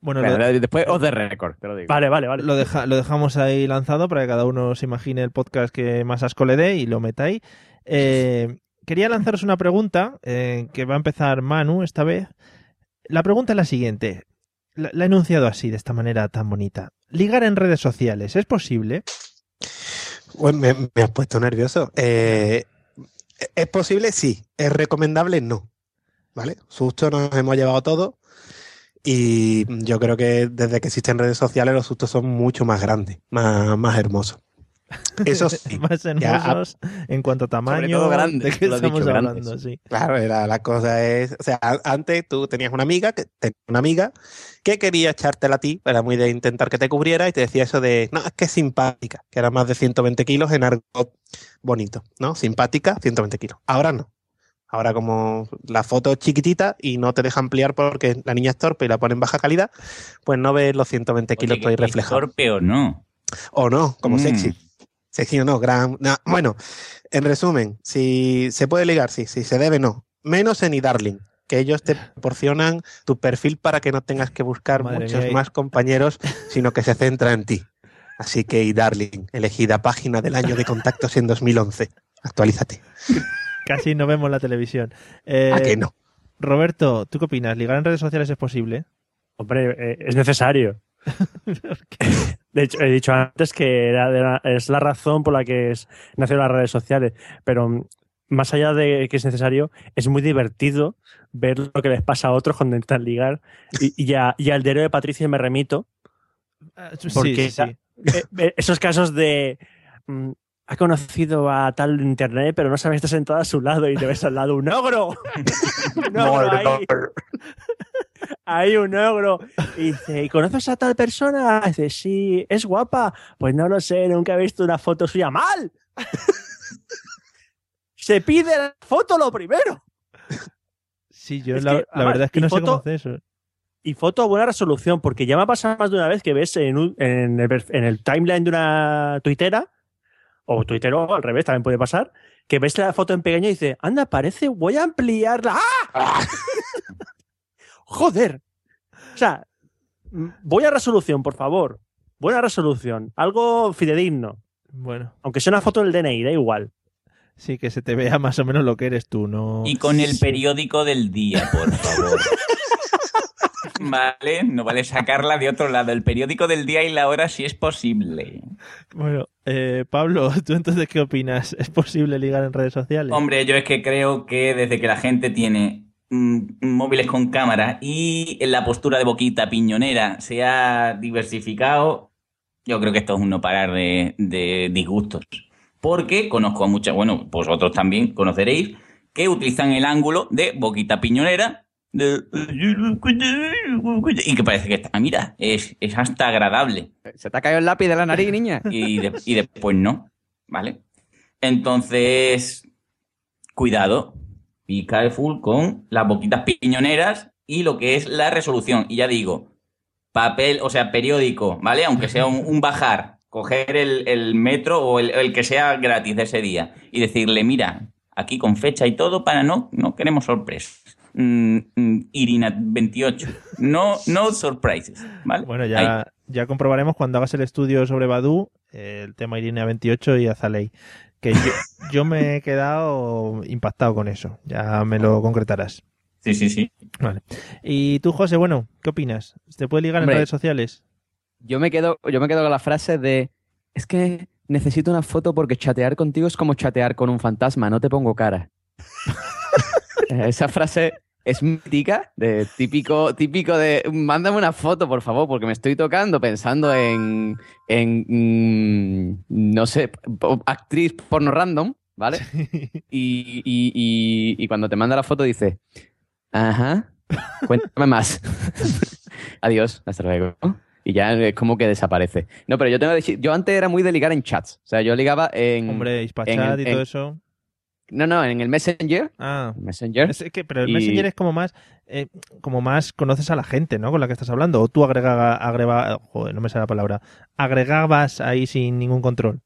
Bueno, después os de récord, te lo digo. Vale, vale, vale. Lo, deja- lo dejamos ahí lanzado para que cada uno se imagine el podcast que más asco le dé y lo meta ahí. Eh, quería lanzaros una pregunta eh, que va a empezar Manu esta vez. La pregunta es la siguiente. La, la he enunciado así, de esta manera tan bonita. Ligar en redes sociales, ¿es posible? Bueno, me, me has puesto nervioso. Eh, ¿Es posible? Sí. ¿Es recomendable? No. ¿Vale? Susto nos hemos llevado todos. Y yo creo que desde que existen redes sociales los sustos son mucho más grandes, más, más hermosos. Eso sí. más ya, hermosos en cuanto a tamaño. todo grandes, ¿De qué estamos dicho, hablando? grandes. Sí. Claro, era, la cosa es, o sea, antes tú tenías una amiga, que una amiga que quería echártela a ti, era muy de intentar que te cubriera y te decía eso de, no, es que es simpática, que era más de 120 kilos en algo bonito, ¿no? Simpática, 120 kilos. Ahora no. Ahora como la foto es chiquitita y no te deja ampliar porque la niña es torpe y la pone en baja calidad, pues no ves los 120 kilos Oye, ahí que es reflejados. torpe o no. O no, como Mm. sexy. Sexy o no, gran. no, bueno, en resumen, si se puede ligar, sí, si se debe, no. Menos en iDarling, que ellos te proporcionan tu perfil para que no tengas que buscar Madre muchos mía. más compañeros, sino que se centra en ti. Así que iDarling, elegida página del año de contactos en 2011. Actualízate. Casi no vemos la televisión. Eh, ¿A que no? Roberto, ¿tú qué opinas? ¿Ligar en redes sociales es posible? Hombre, eh, es necesario. De hecho, he dicho antes que era de la- es la razón por la que es, nacieron las redes sociales, pero mm, más allá de que es necesario, es muy divertido ver lo que les pasa a otros cuando intentan ligar. Y, y, a- y al diario de Patricia me remito, sí, porque sí, sí. eh, eh, esos casos de... ha conocido a tal de internet, pero no sabes está sentado a su lado y te ves al lado un ogro. un ogro ahí. Hay un ogro. Y dice, ¿y conoces a tal persona? Dice, sí, es guapa. Pues no lo sé, nunca he visto una foto suya. ¡Mal! Se pide la foto lo primero. Sí, yo Es la, que, la además, verdad es que no sé cómo hacer eso. Y foto a buena resolución, porque ya me ha pasado más de una vez que ves en, un- en, el, en el timeline de una tuitera, o tuitero al revés, también puede pasar, que ves la foto en pequeño y dices, anda, parece, voy a ampliarla. ¡Ah! ¡Joder! O sea, mm, voy a resolución, por favor. Buena resolución. Algo fidedigno. Bueno, Aunque sea una foto del DNI, da igual. sí, que se te vea más o menos lo que eres tú, ¿no? Y con el periódico del día, por favor. Vale, no vale sacarla de otro lado. El periódico del día y la hora si es posible. Bueno, eh, Pablo, ¿tú entonces qué opinas? ¿Es posible ligar en redes sociales? Hombre, yo es que creo que desde que la gente tiene mm, móviles con cámara y la postura de boquita piñonera se ha diversificado, yo creo que esto es un no parar de, de disgustos. Porque conozco a muchas, bueno, vosotros también conoceréis, que utilizan el ángulo de boquita piñonera y que parece que está, mira, es, es hasta agradable. Se te ha caído el lápiz de la nariz, niña. Y, de- y después no, ¿vale? Entonces, cuidado. Y cae full con las boquitas piñoneras y lo que es la resolución. Y ya digo, papel, o sea, periódico, ¿vale? Aunque sea un, un bajar, coger el, el metro o el, el que sea gratis de ese día y decirle, mira, aquí con fecha y todo para no, no queremos sorpresas. Mm, mm, Irina 28. No, no surprises, ¿vale? Bueno, Ahí. ya, ya comprobaremos cuando hagas el estudio sobre Badu, eh, el tema Irinea 28 y Azalei. Que yo, yo me he quedado impactado con eso. Ya me lo concretarás. Sí, sí, sí. Vale. Y tú, José, bueno, ¿qué opinas? ¿Se puede ligar Hombre. en redes sociales? Yo me quedo, yo me quedo con la frase de es que necesito una foto porque chatear contigo es como chatear con un fantasma, no te pongo cara. Esa frase es mítica, de típico, típico de mándame una foto, por favor, porque me estoy tocando pensando en, en mm, no sé, actriz porno random, ¿vale? Y, y- y- y cuando te manda la foto dice, ajá, cuéntame más. Adiós, hasta luego. Y ya es como que desaparece. No, pero yo tengo que decir, yo antes era muy de ligar en chats. O sea, yo ligaba en. Hombre, en y todo en- eso. No, no, en el Messenger. Ah. Messenger. Es que, pero el Y- Messenger es como más, eh, como más conoces a la gente, ¿no? Con la que estás hablando. O tú agrega, agrega, joder, no me sale la palabra. Agregabas ahí sin ningún control.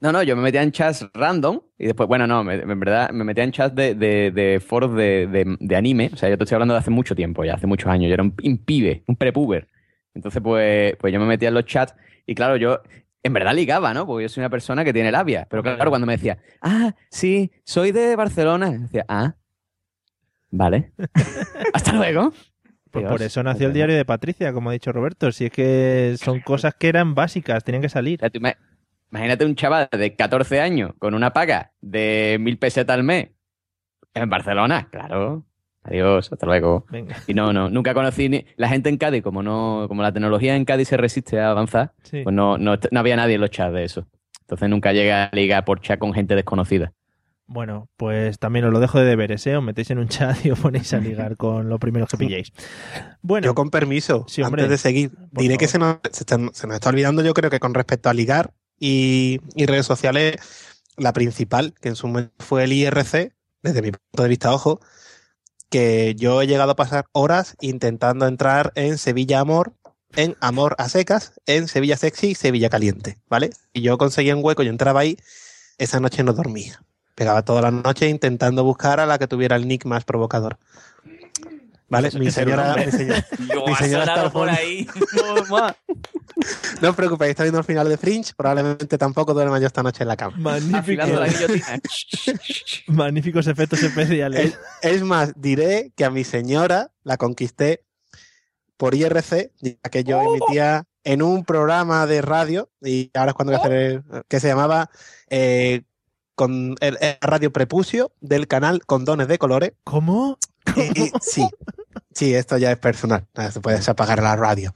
No, no, yo me metía en chats random y después, bueno, no, me- en verdad me metía en chats de, de- de foros de, de- de anime. O sea, yo te estoy hablando de hace mucho tiempo, ya hace muchos años. Yo era un, un pibe, un prepuber. Entonces, pues, pues yo me metía en los chats y claro, yo en verdad ligaba, ¿no? Porque yo soy una persona que tiene labia. Pero claro, cuando me decía, ah, sí, soy de Barcelona, decía, ah, vale. Hasta luego. Pues Dios, por eso nació el diario de Patricia, como ha dicho Roberto. Si es que son cosas que eran básicas, tenían que salir. Imagínate un chaval de 14 años con una paga de mil pesetas al mes en Barcelona. Claro. Adiós, hasta luego. Venga. Y no, no, nunca conocí ni... La gente en Cádiz, como no, como la tecnología en Cádiz se resiste a avanzar, Sí. pues no, no, no había nadie en los chats de eso. Entonces nunca llegué a ligar por chat con gente desconocida. Bueno, pues también os lo dejo de deberes, ¿eh? Os metéis en un chat y os ponéis a ligar con los primeros que pilléis. Bueno, Yo con permiso, Sí, hombre. antes de seguir, diré que se nos, se, está- se nos está olvidando, yo creo que con respecto a ligar y, y redes sociales, la principal, que en su momento fue el IRC, desde mi punto de vista, ojo, que yo he llegado a pasar horas intentando entrar en Sevilla Amor, en Amor a secas, en Sevilla Sexy y Sevilla Caliente, ¿vale? Y yo conseguía un hueco, yo entraba ahí, esa noche no dormía. Pegaba toda la noche intentando buscar a la que tuviera el nick más provocador. ¿Vale? Mi señora, mi señora- Yo mi señora por ahí. No os preocupéis, está viendo el final de Fringe. Probablemente tampoco duerma yo esta noche en la cama. magnífico, la magníficos efectos especiales. Es, es más, diré que a mi señora la conquisté por IRC, ya que yo emitía en un programa de radio, y ahora es cuando voy a hacer, el- que se llamaba eh, con el, el Radio Prepucio del canal Condones de Colores. ¿Cómo? Y- y- sí, sí, esto ya es personal, Ah, se puedes apagar la radio.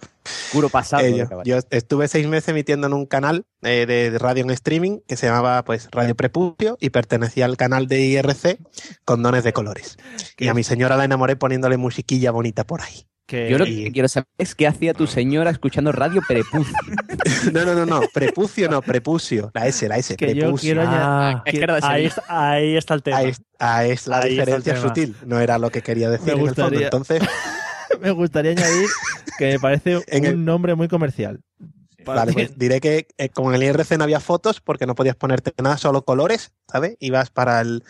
Puro pasado. Eh, yo, estuve seis meses emitiendo en un canal eh, de, de radio en streaming que se llamaba pues Radio Prepucio y pertenecía al canal de IRC Condones de Colores. Y a mi señora la enamoré poniéndole musiquilla bonita por ahí. Yo lo que quiero saber es qué hacía tu señora escuchando radio Prepucio. No, no, no, no, prepucio no, prepucio. La S, la S, Que yo prepucio. añadir- que- ahí, está, ahí está el tema. Ahí, ahí es la Ahí diferencia sutil, no era lo que quería decir Me en el fondo. Entonces, Me gustaría añadir que me parece En un el- nombre muy comercial. Vale, pues diré que eh, con el IRC no había fotos porque no podías ponerte nada, solo colores, ¿sabes? Ibas para el...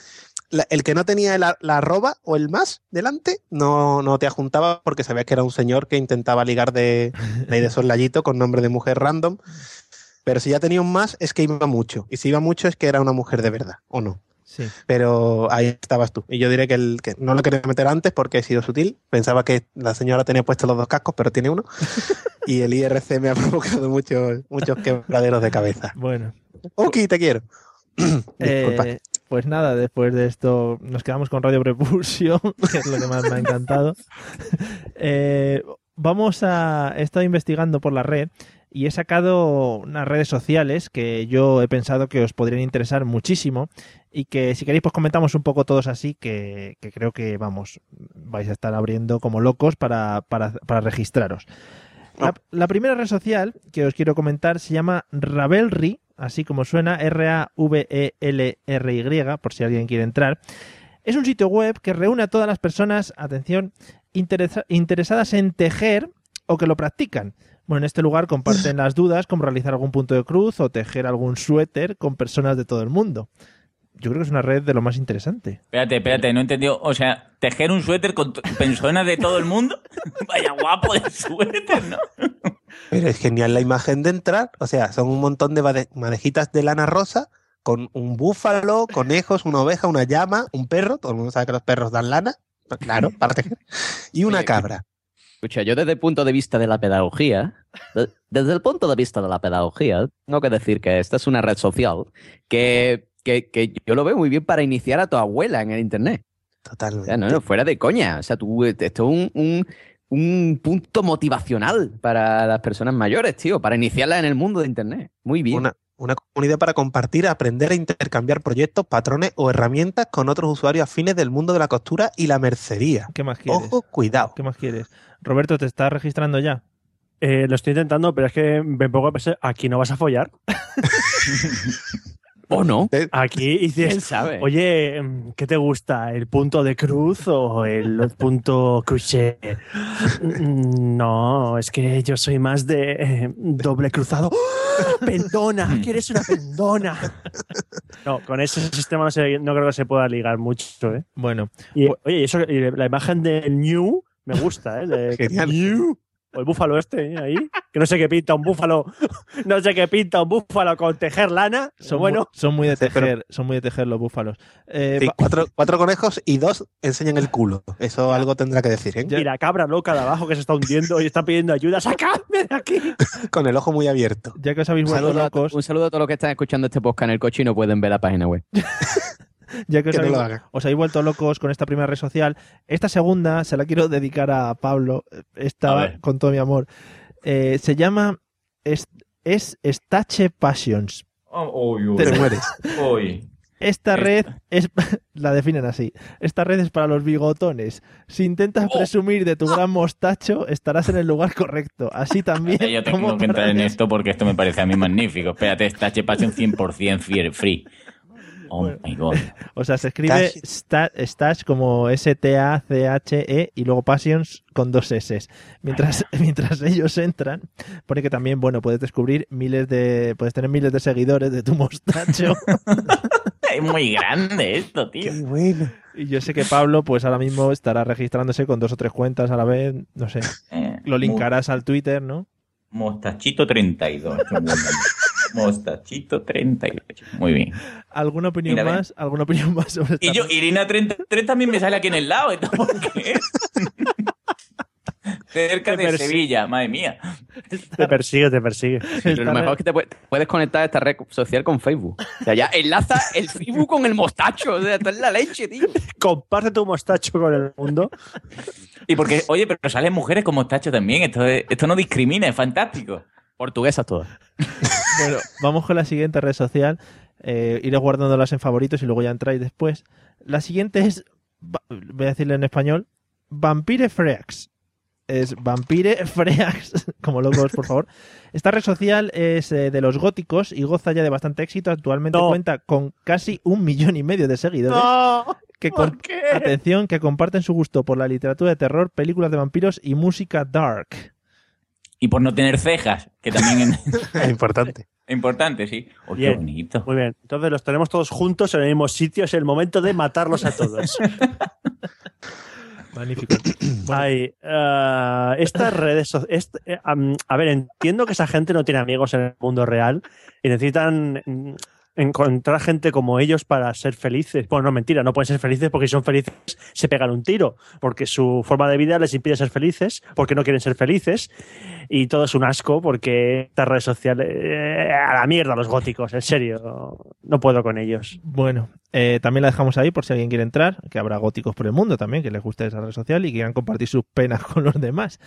la- el que no tenía la arroba o el más delante no, no te juntaba porque sabías que era un señor que intentaba ligar de, de, de soslayito con nombre de mujer random. Pero si ya tenía un más es que iba mucho. Y si iba mucho es que era una mujer de verdad, ¿o no? Sí. Pero ahí estabas tú. Y yo diré que, el, que no lo quería meter antes porque he sido sutil. Pensaba que la señora tenía puestos los dos cascos, pero tiene uno. y el IRC me ha provocado muchos, muchos quebraderos de cabeza. Bueno. Ok, te quiero. Disculpa. Eh, pues nada, después de esto nos quedamos con Radio Prepulsión, que es lo que más me ha encantado. Eh, vamos a. He estado investigando por la red y he sacado unas redes sociales que yo he pensado que os podrían interesar muchísimo y que si queréis pues comentamos un poco todos así que, que creo que vamos vais a estar abriendo como locos para, para, para registraros. La, la primera red social que os quiero comentar se llama Ravelry, así como suena, E R-A-V-E-L-R-Y, por si alguien quiere entrar. Es un sitio web que reúne a todas las personas, atención, interesa- interesadas en tejer o que lo practican. Bueno, en este lugar comparten las dudas como realizar algún punto de cruz o tejer algún suéter con personas de todo el mundo. Yo creo que es una red de lo más interesante. Espérate, espérate, no he entendido. O sea, tejer un suéter con personas de todo el mundo. Vaya guapo de suéter, ¿no? Pero es genial la imagen de entrar. O sea, son un montón de madejitas de lana rosa con un búfalo, conejos, una oveja, una llama, un perro. Todo el mundo sabe que los perros dan lana. Claro, para tejer. Y una cabra. Escucha, yo desde el punto de vista de la pedagogía, de- desde el punto de vista de la pedagogía, tengo que decir que esta es una red social que, que, que yo lo veo muy bien para iniciar a tu abuela en el Internet. Totalmente. no, no, fuera de coña. O sea, tú, esto es un, un, un punto motivacional para las personas mayores, tío, para iniciarlas en el mundo de Internet. Muy bien. Una, una comunidad para compartir, aprender e intercambiar proyectos, patrones o herramientas con otros usuarios afines del mundo de la costura y la mercería. ¿Qué más quieres? Ojo, cuidado. ¿Qué más quieres? Roberto, ¿te estás registrando ya? Eh, lo estoy intentando, pero es que me pongo a pensar, ¿aquí no vas a follar? ¿O no? Aquí dices, ¿Quién sabe? oye, mm, ¿qué te gusta? ¿El punto de cruz o el punto crochet? Mm, No, es que yo soy más de eh, doble cruzado. ¡Oh! ¡Pendona! ¿Quieres una pendona? No, con ese sistema no, sé, no creo que se pueda ligar mucho, ¿eh? Bueno. Y, oye, y eso, y la imagen del New me gusta, ¿eh? De- Genial. New. O el búfalo este, ¿eh? ahí. Que no sé qué pinta un búfalo. No sé qué pinta un búfalo con tejer lana. Son, bueno, muy, son muy de tejer, son muy de tejer los búfalos. Eh, Sí, cuatro, cuatro conejos y dos enseñan el culo. Eso algo tendrá que decir, ¿eh? y la cabra loca de abajo que se está hundiendo y está pidiendo ayuda. ¡Sacadme de aquí! Con el ojo muy abierto. ya que os habéis vuelto locos, un saludo a todos los que están escuchando este podcast en el coche y no pueden ver la página web. ya que os Que habéis, os habéis vuelto locos con esta primera red social, esta segunda se la quiero dedicar a Pablo, esta con todo mi amor. Eh, se llama es, es Stache Passions. Oh, uy, uy. Te mueres. Uy. Esta red es la definen así. Esta red es para los bigotones. Si intentas Oh. presumir de tu gran mostacho, estarás en el lugar correcto. Así también. Yo tengo como que entrar en esto porque esto me parece a mí magnífico. Espérate, esta Passion 100% free- Oh my god. O sea, se escribe sta- Stash como S-T-A-C-H-E y luego Passions con dos S. Mientras, mientras ellos entran, pone que también, bueno, puedes descubrir miles de. Puedes tener miles de seguidores de tu mostacho. Es muy grande esto, tío. Qué bueno. y yo sé que Pablo, pues ahora mismo estará registrándose con dos o tres cuentas a la vez. No sé. Eh, Lo linkarás al Twitter, ¿no? Mostachito 32. Mostachito 38. Muy bien. ¿Alguna opinión Mira, ven. más? ¿Alguna opinión más sobre esta Y yo? Irina 33 también me sale aquí en el lado. ¿esto por qué? Cerca de Sevilla, madre mía. Te persigue, te persigue. Pero lo mejor es que te puedes, puedes conectar esta red social con Facebook. O sea, ya enlaza el Facebook con el mostacho. O sea, esto es la leche, tío. Comparte tu mostacho con el mundo. Y porque, oye, pero salen mujeres como mostacho también. Esto, es- esto no discrimina, es fantástico. Portuguesas todas. Bueno, vamos con la siguiente red social. Eh, iré guardándolas en favoritos y luego ya entráis después. La siguiente es, voy a decirle en español, Vampire Freaks. Es Vampire Freaks, como locos, por favor. Esta red social es eh, de los góticos y goza ya de bastante éxito. Actualmente No. cuenta con casi un millón y medio de seguidores. ¡No! que ¿Por con- qué? atención, que comparten su gusto por la literatura de terror, películas de vampiros y música dark. Y por no tener cejas, que también Es importante. importante, sí. Oh, qué bonito. Muy bien. Entonces los tenemos todos juntos en el mismo sitio. Es el momento de matarlos a todos. Magnífico. Ay, eh, estas redes sociales. a ver, entiendo que esa gente no tiene amigos en el mundo real y necesitan encontrar gente como ellos para ser felices. Bueno, no, mentira, no pueden ser felices porque si son felices se pegan un tiro, porque su forma de vida les impide ser felices, porque no quieren ser felices y todo es un asco porque estas redes sociales. eh, a la mierda los góticos, en serio. No puedo con ellos. Bueno, eh, también la dejamos ahí por si alguien quiere entrar, que habrá góticos por el mundo también, que les guste esa red social y quieran compartir sus penas con los demás.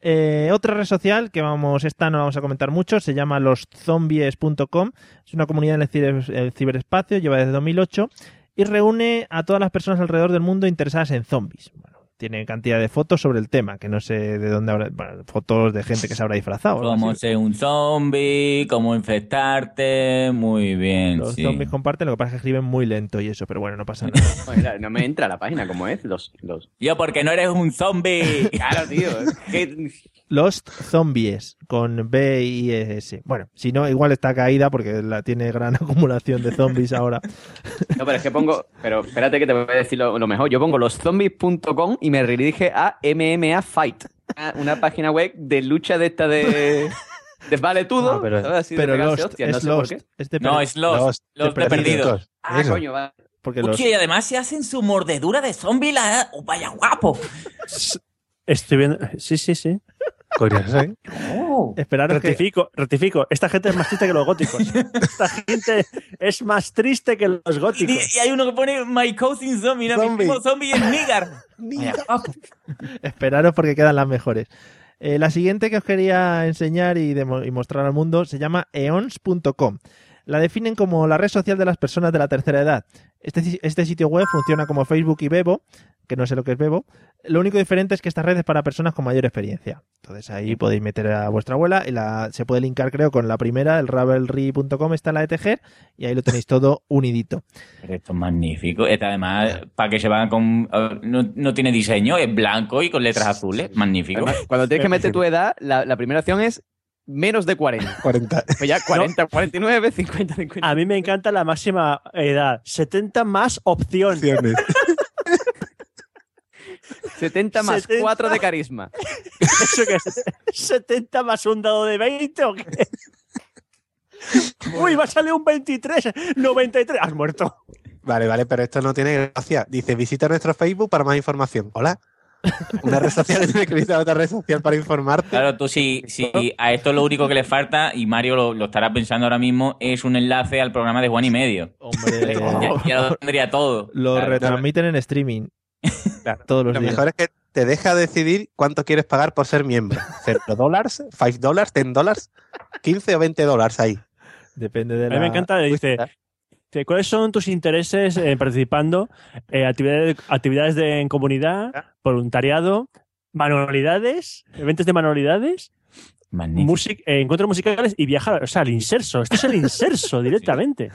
Eh, otra red social que vamos, esta no vamos a comentar mucho, se llama loszombies.com. Es una comunidad en el, el ciberespacio, lleva desde 2008 y reúne a todas las personas alrededor del mundo interesadas en zombies. Bueno, tiene cantidad de fotos sobre el tema, que no sé de dónde habrá, bueno, fotos de gente que se habrá disfrazado. o algo Cómo así. ser un zombie, cómo infectarte. Muy bien. Los sí. zombies comparten, lo que pasa es que escriben muy lento y eso, pero bueno, no pasa nada. No me entra la página como es. Los, los... Yo, porque no eres un zombie. Claro, tío. que- Lost Zombies con B y S. Bueno, si no, igual está caída porque la tiene gran acumulación de zombies ahora. No, pero es que pongo. Pero espérate que te voy a decir lo, lo mejor. Yo pongo loszombies.com y me redirige a MMA Fight. Una, una página web de lucha de esta de. de vale todo. No, pero- ¿sabes? Así de pero Lost, hostias, es no sé por qué. es de No, es Lost. Lost, Lost de de perdidos. perdidos. Ah, Eso. coño, va. Porque los, y además se hacen su mordedura de zombie. La... oh, vaya guapo. Estoy viendo. Sí, sí, sí. Curioso, ¿eh? Oh. que, Rectifico, rectifico. Esta gente es más triste que los góticos. Esta gente es más triste que los góticos. y hay uno que pone My cousin zombie. No, mi Zombie. primo zombie es guapo. esperaros porque quedan las mejores. Eh, la siguiente que os quería enseñar y, demo- y mostrar al mundo se llama eons.com. La definen como la red social de las personas de la tercera edad. Este, este sitio web funciona como Facebook y Bebo, que no sé lo que es Bebo. Lo único diferente es que esta red es para personas con mayor experiencia. Entonces ahí podéis meter a vuestra abuela y la, se puede linkar creo con la primera, el ravelry.com está la de tejer y ahí lo tenéis todo unidito. Pero esto es magnífico. Este, además, para que se van con. No, no tiene diseño, es blanco y con letras azules. Magnífico. Además, cuando tienes que meter tu edad, la, la primera opción es menos de 40. 40. Pues ya 40, 49, 50, 50. A mí me encanta la máxima edad. 70 más opción. Opciones. 70 más 70. 4 de carisma. ¿Eso qué es? ¿70 más un dado de 20 o qué? Uy, va a salir un 23, 93. Has muerto. Vale, vale, pero esto no tiene gracia. Dice, visita nuestro Facebook para más información. Hola. Una red social tiene que visitar otra red social para informarte. Claro, tú si, si a esto lo único que le falta, y Mario lo, lo estará pensando ahora mismo, es un enlace al programa de Juan y Medio. Hombre, Ya, ya lo tendría todo. lo Claro. retransmiten en streaming Claro. todos los Lo días. mejor es que te deja decidir cuánto quieres pagar por ser miembro. ¿Cero dólares? ¿5 dólares? ¿10 dólares? ¿15 o 20 dólares ahí? Depende de A la... mí me encanta, dice, ¿cuáles son tus intereses eh, participando? Eh, actividades actividades de, en comunidad, voluntariado, manualidades, eventos de manualidades, music- eh, encuentros musicales y viajar. O sea, el inserso. Esto es el inserso directamente.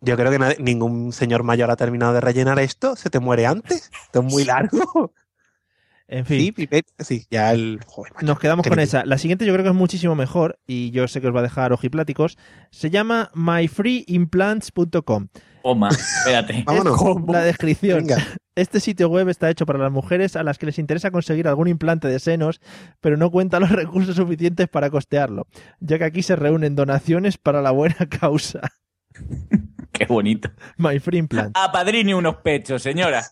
Yo creo que nadie- ningún señor mayor ha terminado de rellenar esto. Se te muere antes. Esto es muy largo. En fin. Sí, pipet, sí, ya el. Joder, macho, Nos quedamos con esa. La siguiente yo creo que es muchísimo mejor y yo sé que os va a dejar ojipláticos. Se llama myfreeimplants.com. Toma, espérate. Vámonos. La descripción. Venga. Este sitio web está hecho para las mujeres a las que les interesa conseguir algún implante de senos, pero no cuenta los recursos suficientes para costearlo, ya que aquí se reúnen donaciones para la buena causa. Qué bonito. My Free Implant. Apadrine unos pechos, señora.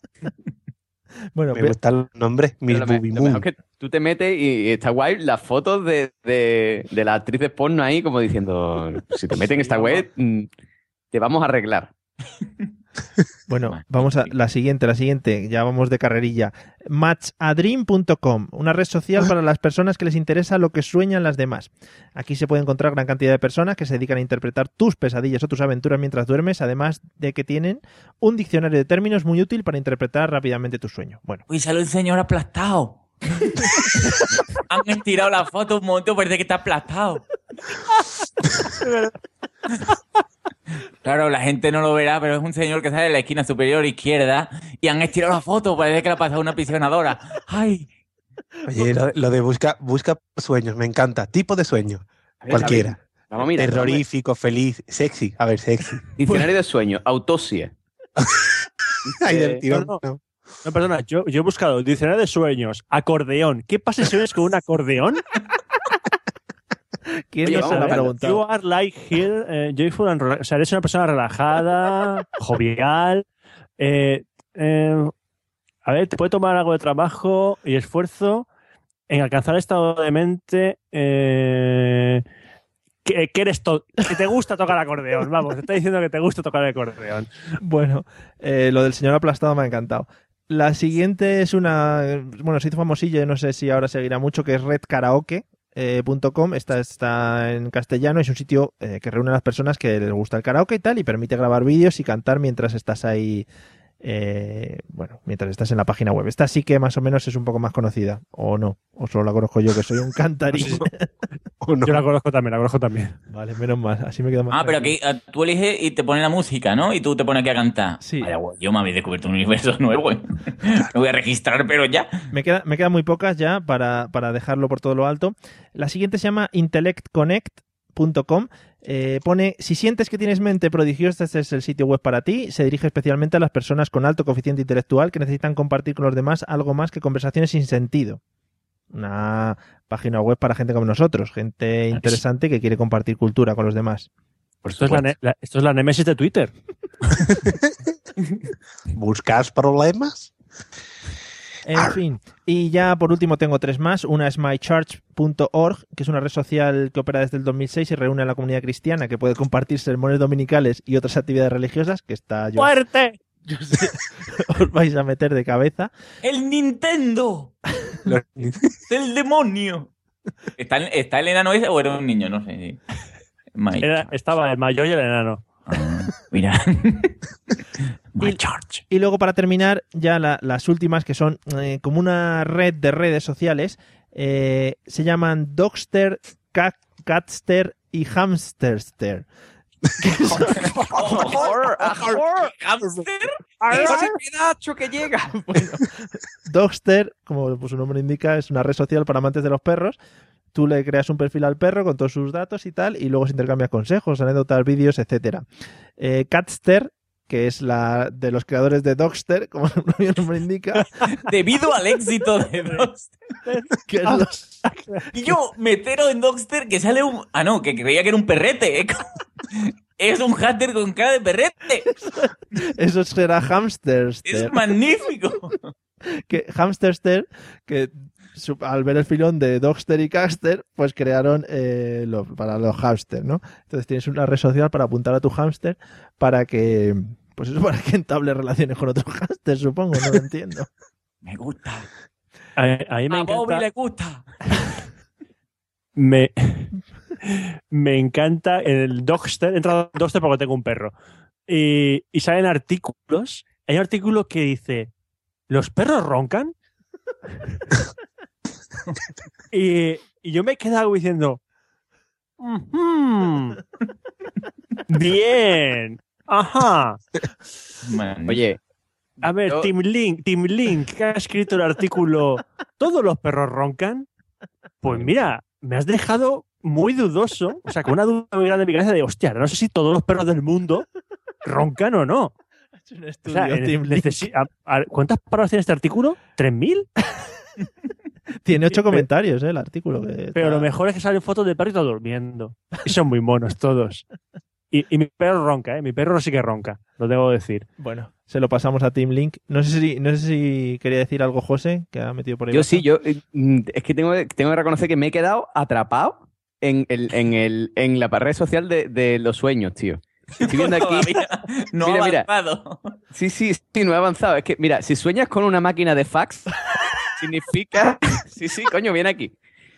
Bueno, Me gustan los nombres. Miss Pero lo, me- Booby lo Moon. mejor que tú te metes y, y está guay las fotos de, de, de la actriz de porno ahí como diciendo, si te meten en esta web, mm, te vamos a arreglar. Bueno, vamos a la siguiente, la siguiente, ya vamos de carrerilla. Matchadream.com, una red social para las personas que les interesa lo que sueñan las demás. Aquí se puede encontrar gran cantidad de personas que se dedican a interpretar tus pesadillas o tus aventuras mientras duermes, además de que tienen un diccionario de términos muy útil para interpretar rápidamente tu sueño. Bueno, Uy, sale un señor aplastado. Han estirado la foto un momento, parece que está aplastado. Claro, la gente no lo verá, pero es un señor que sale de la esquina superior izquierda y han estirado la foto, parece que le ha pasado una aprisionadora. ¡Ay! Oye, lo, lo de busca, busca sueños, me encanta. Tipo de sueño. Ver, Cualquiera. Vamos a mirar. Terrorífico, feliz, sexy. A ver, sexy. Diccionario de sueños, autopsia. Ay, Eh, del tirón, no, no. No, perdona, yo, yo he buscado diccionario de sueños, acordeón. ¿Qué pasa si sueñas con un acordeón? ¿Quién Oye, vamos ver, You preguntado? are like here, eh, joyful and rela- O sea, eres una persona relajada, jovial. eh, eh, a ver, te puede tomar algo de trabajo y esfuerzo en alcanzar el estado de mente eh, que, que eres to- que te gusta tocar acordeón. Vamos, te está diciendo que te gusta tocar el acordeón. Bueno, eh, lo del señor aplastado me ha encantado. La siguiente es una, bueno, se hizo famosilla, no sé si ahora seguirá mucho, que es redkaraoke.com. Esta está en castellano, es un sitio eh, que reúne a las personas que les gusta el karaoke y tal, y permite grabar vídeos y cantar mientras estás ahí, eh, bueno, mientras estás en la página web. Esta sí que más o menos es un poco más conocida, o no, o solo la conozco yo, que soy un cantarín. ¿O no? Yo la conozco también, la conozco también. vale, menos mal, así me quedo más Ah, pero aquí tú eliges y te pone la música, ¿no? Y tú te pones aquí a cantar. Sí. Yo me habéis descubierto un universo nuevo. ¿eh? Me voy a registrar, pero ya. Me queda, me quedan muy pocas ya para, para dejarlo por todo lo alto. La siguiente se llama Eh, pone, si sientes que tienes mente prodigiosa, este es el sitio web para ti. Se dirige especialmente a las personas con alto coeficiente intelectual que necesitan compartir con los demás algo más que conversaciones sin sentido. Una página web para gente como nosotros, gente interesante que quiere compartir cultura con los demás. Esto es la- esto es la némesis de Twitter. ¿Buscas problemas? En fin, y ya por último tengo tres más. Una es mychurch.org, que es una red social que opera desde el 2006 y reúne a la comunidad cristiana que puede compartir sermones dominicales y otras actividades religiosas, que está yo, ¡Fuerte! yo sé, os vais a meter de cabeza. ¡El Nintendo! ¡El demonio! ¿Está, ¿Está el enano ese o era un niño? No sé. Era- estaba el mayor y el enano. Ah, mira. My Y- Church. Y luego para terminar, ya la- las últimas, que son eh, como una red de redes sociales, eh, se llaman Dogster, Cat- Catster y Hamsterster. ¿Hamster? ¡Ese pedazo que llega! Dogster, como su nombre indica, es una red social para amantes de los perros. Tú le creas un perfil al perro con todos sus datos y tal, y luego se intercambias consejos, anécdotas, vídeos, etcétera. Eh, Catster, que es la de los creadores de Dogster, como el propio nombre indica, Debido al éxito de Dogster. que es los- Y yo me entero en Dogster que sale un. Ah, no, que creía que era un perrete. ¿eh? Es un hater con cara de perrete. eso será Hamsterster. Es magnífico. que Hamsterster, que al ver el filón de Dogster y Caster, pues crearon eh, lo- para los hamsters, ¿no? Entonces tienes una red social para apuntar a tu hámster para que, pues eso, para que entable relaciones con otros hámsters, supongo, no lo entiendo. Me gusta. A, a mí me A Bobby le gusta. Me, me encanta el Dogster. He entrado en Dogster porque tengo un perro. Y, y salen artículos. Hay un artículo que dice: ¿Los perros roncan? y, y yo me he quedado diciendo: "Ujú, Bien. Ajá. Oye, A ver, Yo- Tim Link, Tim Link, que ha escrito el artículo ¿Todos los perros roncan? Pues mira, me has dejado muy dudoso, o sea, con una duda muy grande en mi cabeza de, hostia, no sé si todos los perros del mundo roncan o no. Es un O estudio, sea, eh, Tim Link. ¿Cuántas palabras tiene este artículo? ¿3.000? Tiene ocho comentarios, ¿eh? El artículo. que Pero lo mejor es que salen fotos del perrito durmiendo. Y son muy monos todos. Y, y mi perro ronca, ¿eh? Mi perro sí que ronca, lo debo decir. Bueno, se lo pasamos a Team Link. No sé si, no sé si quería decir algo José, que ha metido por ahí. Yo baja. sí, yo eh, mm, es que tengo, tengo que reconocer que me he quedado atrapado en, el, en, el, en la red social de, de los sueños, tío. Estoy viendo aquí. No Mira, ha mira. avanzado. Sí, sí, sí, no he avanzado. Es que, mira, si sueñas con una máquina de fax, significa. Sí, sí, coño, viene aquí.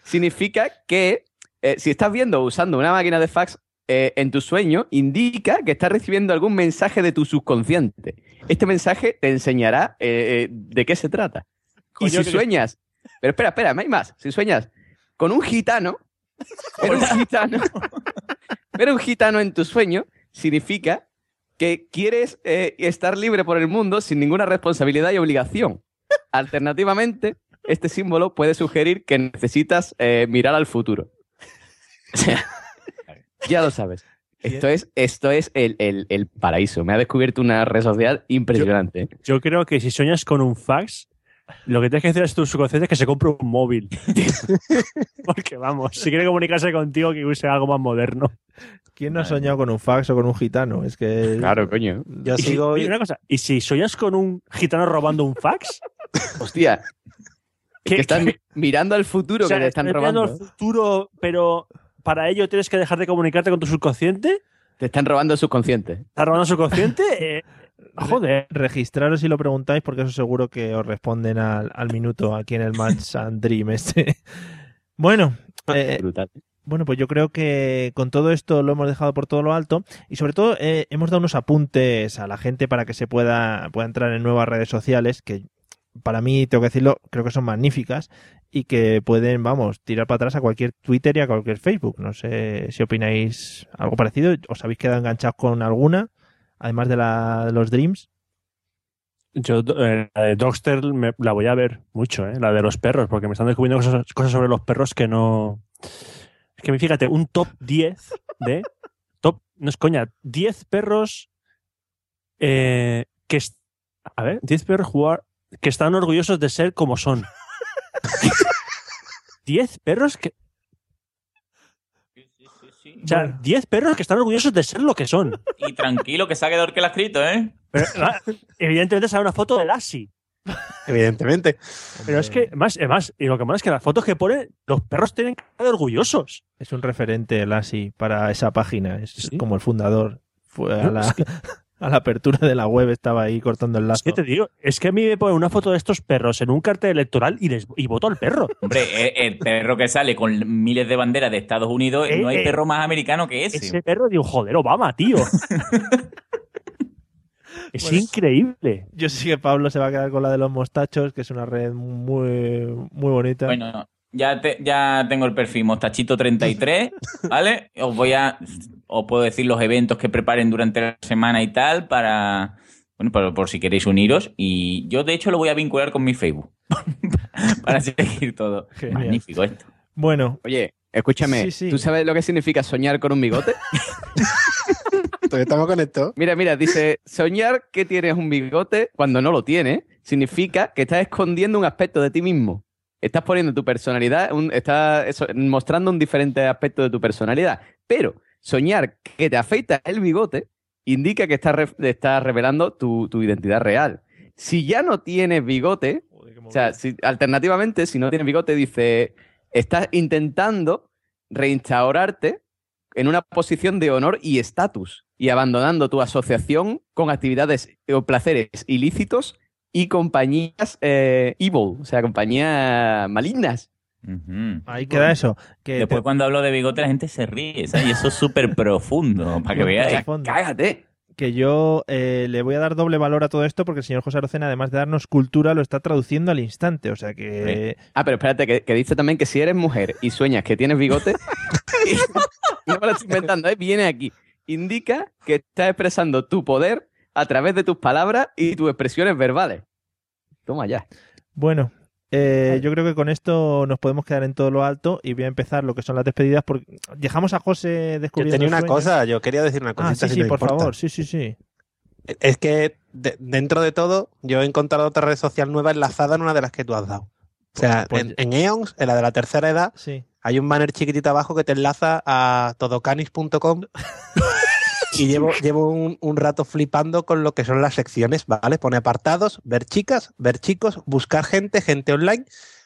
Significa que eh, si estás viendo usando una máquina de fax eh, en tu sueño, indica que estás recibiendo algún mensaje de tu subconsciente. Este mensaje te enseñará eh, de qué se trata. Coño, y si que- sueñas. Pero espera, espera, hay más. Si sueñas con un gitano. Pero un gitano. Pero un gitano en tu sueño significa que quieres eh, estar libre por el mundo sin ninguna responsabilidad y obligación. Alternativamente, este símbolo puede sugerir que necesitas eh, mirar al futuro. O sea, ya lo sabes. Esto es, esto es el, el- el paraíso. Me ha descubierto una red social impresionante. ¿eh? Yo creo que si sueñas con un fax, lo que tienes que hacer es tu subconsciente es que se compre un móvil. Porque vamos, si quiere comunicarse contigo, que use algo más moderno. ¿Quién no ha soñado con un fax o con un gitano? Es que. Claro, coño. Yo Y si- sigo. oye, una cosa, ¿y si sueñas con un gitano robando un fax? Hostia. ¿Qué- que están qué? mirando al futuro O sea, que te están estás mirando robando. al futuro, pero para ello tienes que dejar de comunicarte con tu subconsciente. Te están robando el subconsciente. ¿Estás robando el subconsciente? Eh, joder. Registraros si lo preguntáis, porque eso seguro que os responden al, al minuto aquí en el Match and Dream este. Bueno, eh, Brutal. bueno, pues yo creo que con todo esto lo hemos dejado por todo lo alto y sobre todo eh, hemos dado unos apuntes a la gente para que se pueda, pueda entrar en nuevas redes sociales que para mí, tengo que decirlo, creo que son magníficas y que pueden, vamos, tirar para atrás a cualquier Twitter y a cualquier Facebook. No sé si opináis algo parecido. ¿Os habéis quedado enganchados con alguna? Además de, la, de los Dreams. Yo, eh, la de Dogster me- la voy a ver mucho, ¿eh? la de los perros, porque me están descubriendo cosas, sobre los perros que no. Es que fíjate, un top 10 de. Top, no es coña, 10 perros eh, que. A ver, 10 perros jugar, que están orgullosos de ser como son. 10 perros que. O sea, 10 perros que están orgullosos de ser lo que son. Y tranquilo, que se ha quedado el que lo ha escrito, ¿eh? Pero, ah, evidentemente sale una foto de Lassie. Evidentemente. Pero es que, más, más, y lo que más es que las fotos que pone, los perros tienen que estar orgullosos. Es un referente, Lassi, para esa página. Es como el fundador. Fue a la, es que- a la apertura de la web, estaba ahí cortando el lazo. ¿Qué te digo? Es que a mí me ponen una foto de estos perros en un cartel electoral y, les, y voto al perro. Hombre, el, el perro que sale con miles de banderas de Estados Unidos, Eh, no hay eh, perro más americano que ese. Ese perro, digo, joder, Obama, tío. es Bueno, increíble. Yo sí que Pablo se va a quedar con la de los mostachos, que es una red muy, muy bonita. Bueno, ya, te- ya tengo el perfil Mostachito33, ¿vale? Os voy a. Os puedo decir los eventos que preparen durante la semana y tal para. Bueno, por, por si queréis uniros. Y yo, de hecho, lo voy a vincular con mi Facebook. para seguir todo. Genial. Magnífico esto. Bueno, Oye, escúchame, Sí, sí. ¿tú sabes lo que significa soñar con un bigote? Todavía estamos conectados. Mira, mira, dice, soñar que tienes un bigote cuando no lo tienes significa que estás escondiendo un aspecto de ti mismo. Estás poniendo tu personalidad, un- estás eso, mostrando un diferente aspecto de tu personalidad. Pero soñar que te afeitas el bigote indica que estás, re- estás revelando tu, tu identidad real. Si ya no tienes bigote, o sea, si, alternativamente, si no tienes bigote, dice, estás intentando reinstaurarte en una posición de honor y estatus y abandonando tu asociación con actividades o placeres ilícitos y compañías eh, evil, o sea, compañías malignas. ahí queda eso. Que Después, te- cuando hablo de bigote, la gente se ríe, ¿sabes? Y eso es súper profundo, para que profundo. ¡Cágate! que yo eh, le voy a dar doble valor a todo esto porque el señor José Arocena, además de darnos cultura, lo está traduciendo al instante. O sea que. Ah, pero espérate, que, que dice también que si eres mujer y sueñas que tienes bigote, no me lo estoy inventando, ¿eh? viene aquí. Indica que estás expresando tu poder a través de tus palabras y tus expresiones verbales. Toma ya. Bueno, eh, yo creo que con esto nos podemos quedar en todo lo alto y voy a empezar lo que son las despedidas porque dejamos a José Yo descubriendo tenía una sueños. cosa, yo quería decir una Ah, cosita. sí, si sí, no por importa. favor, sí, sí, sí. Es que de- dentro de todo, yo he encontrado otra red social nueva enlazada en una de las que tú has dado. O sea, Pues- en, en Eons, en la de la tercera edad, Sí. hay un banner chiquitito abajo que te enlaza a todocanis.com y llevo, llevo un, rato flipando con lo que son las secciones, ¿vale? Pone apartados, ver chicas, ver chicos, buscar gente, gente online,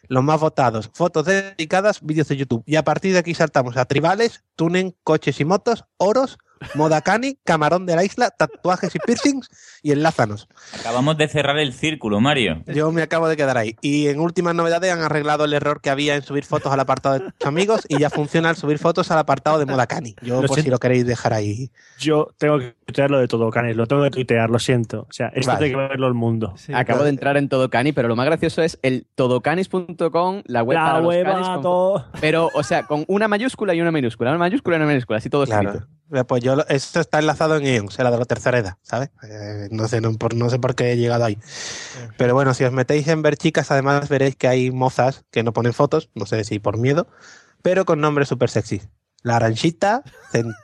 los más votados, fotos dedicadas, vídeos de YouTube. Y a partir de aquí saltamos a tribales, tunen, coches y motos, oros, moda cani, camarón de la isla, tatuajes y piercings y enlázanos. Acabamos de cerrar el círculo, Mario. Yo me acabo de quedar ahí. Y en últimas novedades han arreglado el error que había en subir fotos al apartado de tus amigos y ya funciona el subir fotos al apartado de moda cani. Yo, Lo por si lo queréis dejar ahí. Yo tengo que tuitear lo de todo, Canis. Lo tengo que tuitear, lo siento. O sea, esto Vale. tiene que verlo el mundo. Acabo de entrar en Todocani, pero lo más gracioso es el todocanis.com, la web La para los web canis con- todo. Pero, o sea, con una mayúscula y una minúscula, una mayúscula y una minúscula, así todo Claro. escrito. Eh, Pues yo, lo- esto está enlazado en Ion, será de la tercera edad, ¿sabes? Eh, no, sé, no, por, no sé por qué he llegado ahí. Pero bueno, si os metéis en ver chicas, además veréis que hay mozas que no ponen fotos, no sé si por miedo, pero con nombres súper sexy. La Aranchita, Cen-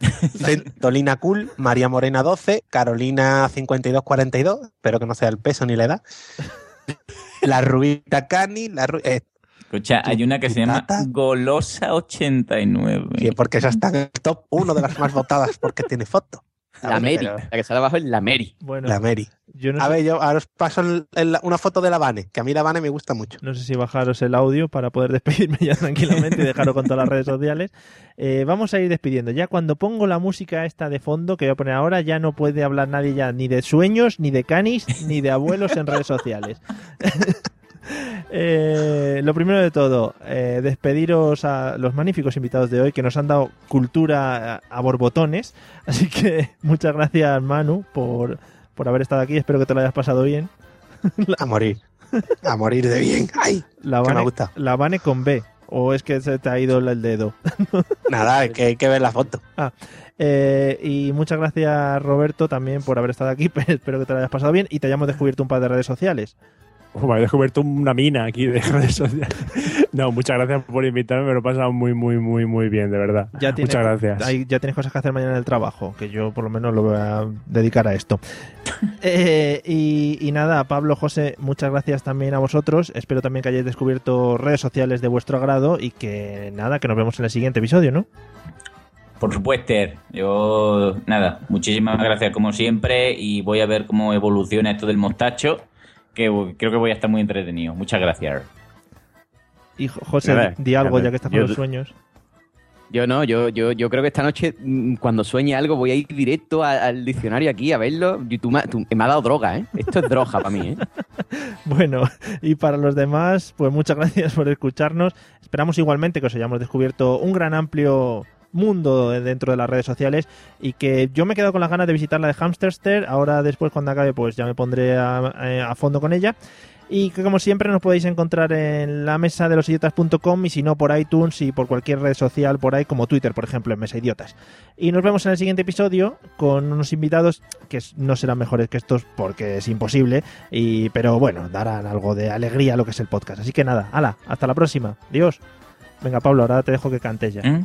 Centolina Cool, María Morena 12, Carolina 5242, espero que no sea el peso ni la edad. La Rubita Cani, la Ru- eh, Escucha, hay una que se llama tata. Golosa89. sí, porque esa está en el top uno de las más votadas porque tiene foto. La Mary, Pero- la que sale abajo es la Mary. Bueno, La Mary. yo no A sé, ver, yo ahora os paso el- el- una foto de la Vane, que a mí la Vane me gusta mucho. no sé si bajaros el audio para poder despedirme ya tranquilamente y dejaros con todas las redes sociales. Eh, vamos a ir despidiendo. Ya cuando pongo la música esta de fondo que voy a poner ahora, ya no puede hablar nadie ya ni de sueños, ni de canis, ni de abuelos en redes sociales. Eh, lo primero de todo, eh, despediros a los magníficos invitados de hoy que nos han dado cultura a, a borbotones. Así que muchas gracias, Manu, por, por haber estado aquí. Espero que te lo hayas pasado bien. A morir. A morir de bien. ¡Ay! La Vane, gusta. la Vane con B. ¿O es que se te ha ido el dedo? Nada, es que hay que ver la foto. Ah, eh, y muchas gracias, Roberto, también por haber estado aquí. Espero que te lo hayas pasado bien y te hayamos descubierto un par de redes sociales. Me he descubierto una mina aquí de redes sociales. No, muchas gracias por invitarme, me lo he pasado muy, muy, muy, muy bien, de verdad. Ya tienes, muchas gracias. hay- ya tienes cosas que hacer mañana en el trabajo, que yo por lo menos lo voy a dedicar a esto. Eh, y, y nada, Pablo, José, muchas gracias también a vosotros. Espero también que hayáis descubierto redes sociales de vuestro agrado y que nada, que nos vemos en el siguiente episodio, ¿no? Por supuesto, yo nada, muchísimas gracias como siempre y voy a ver cómo evoluciona esto del mostacho, que creo que voy a estar muy entretenido. Muchas gracias. Y Jo- José, di algo ya que estás con Yo- los sueños. Yo no, yo, yo, yo creo que esta noche, mm, cuando sueñe algo, voy a ir directo a- al diccionario aquí a verlo. Y tú me, tú- me ha dado droga, ¿eh? Esto es droga para mí, ¿eh? Bueno, y para los demás, pues muchas gracias por escucharnos. Esperamos igualmente que os hayamos descubierto un gran amplio mundo dentro de las redes sociales y que yo me he quedado con las ganas de visitar la de Hamsterster. Ahora después cuando acabe pues ya me pondré a, eh, fondo con ella. Y que como siempre nos podéis encontrar en la mesa de los idiotas.com y si no por iTunes y por cualquier red social por ahí como Twitter, por ejemplo, en Mesa Idiotas. Y nos vemos en el siguiente episodio con unos invitados que no serán mejores que estos porque es imposible, y, pero bueno, darán algo de alegría a lo que es el podcast. Así que nada, ala, hasta la próxima. Adiós. Venga, Pablo, ahora te dejo que cantes ya. ¿Eh?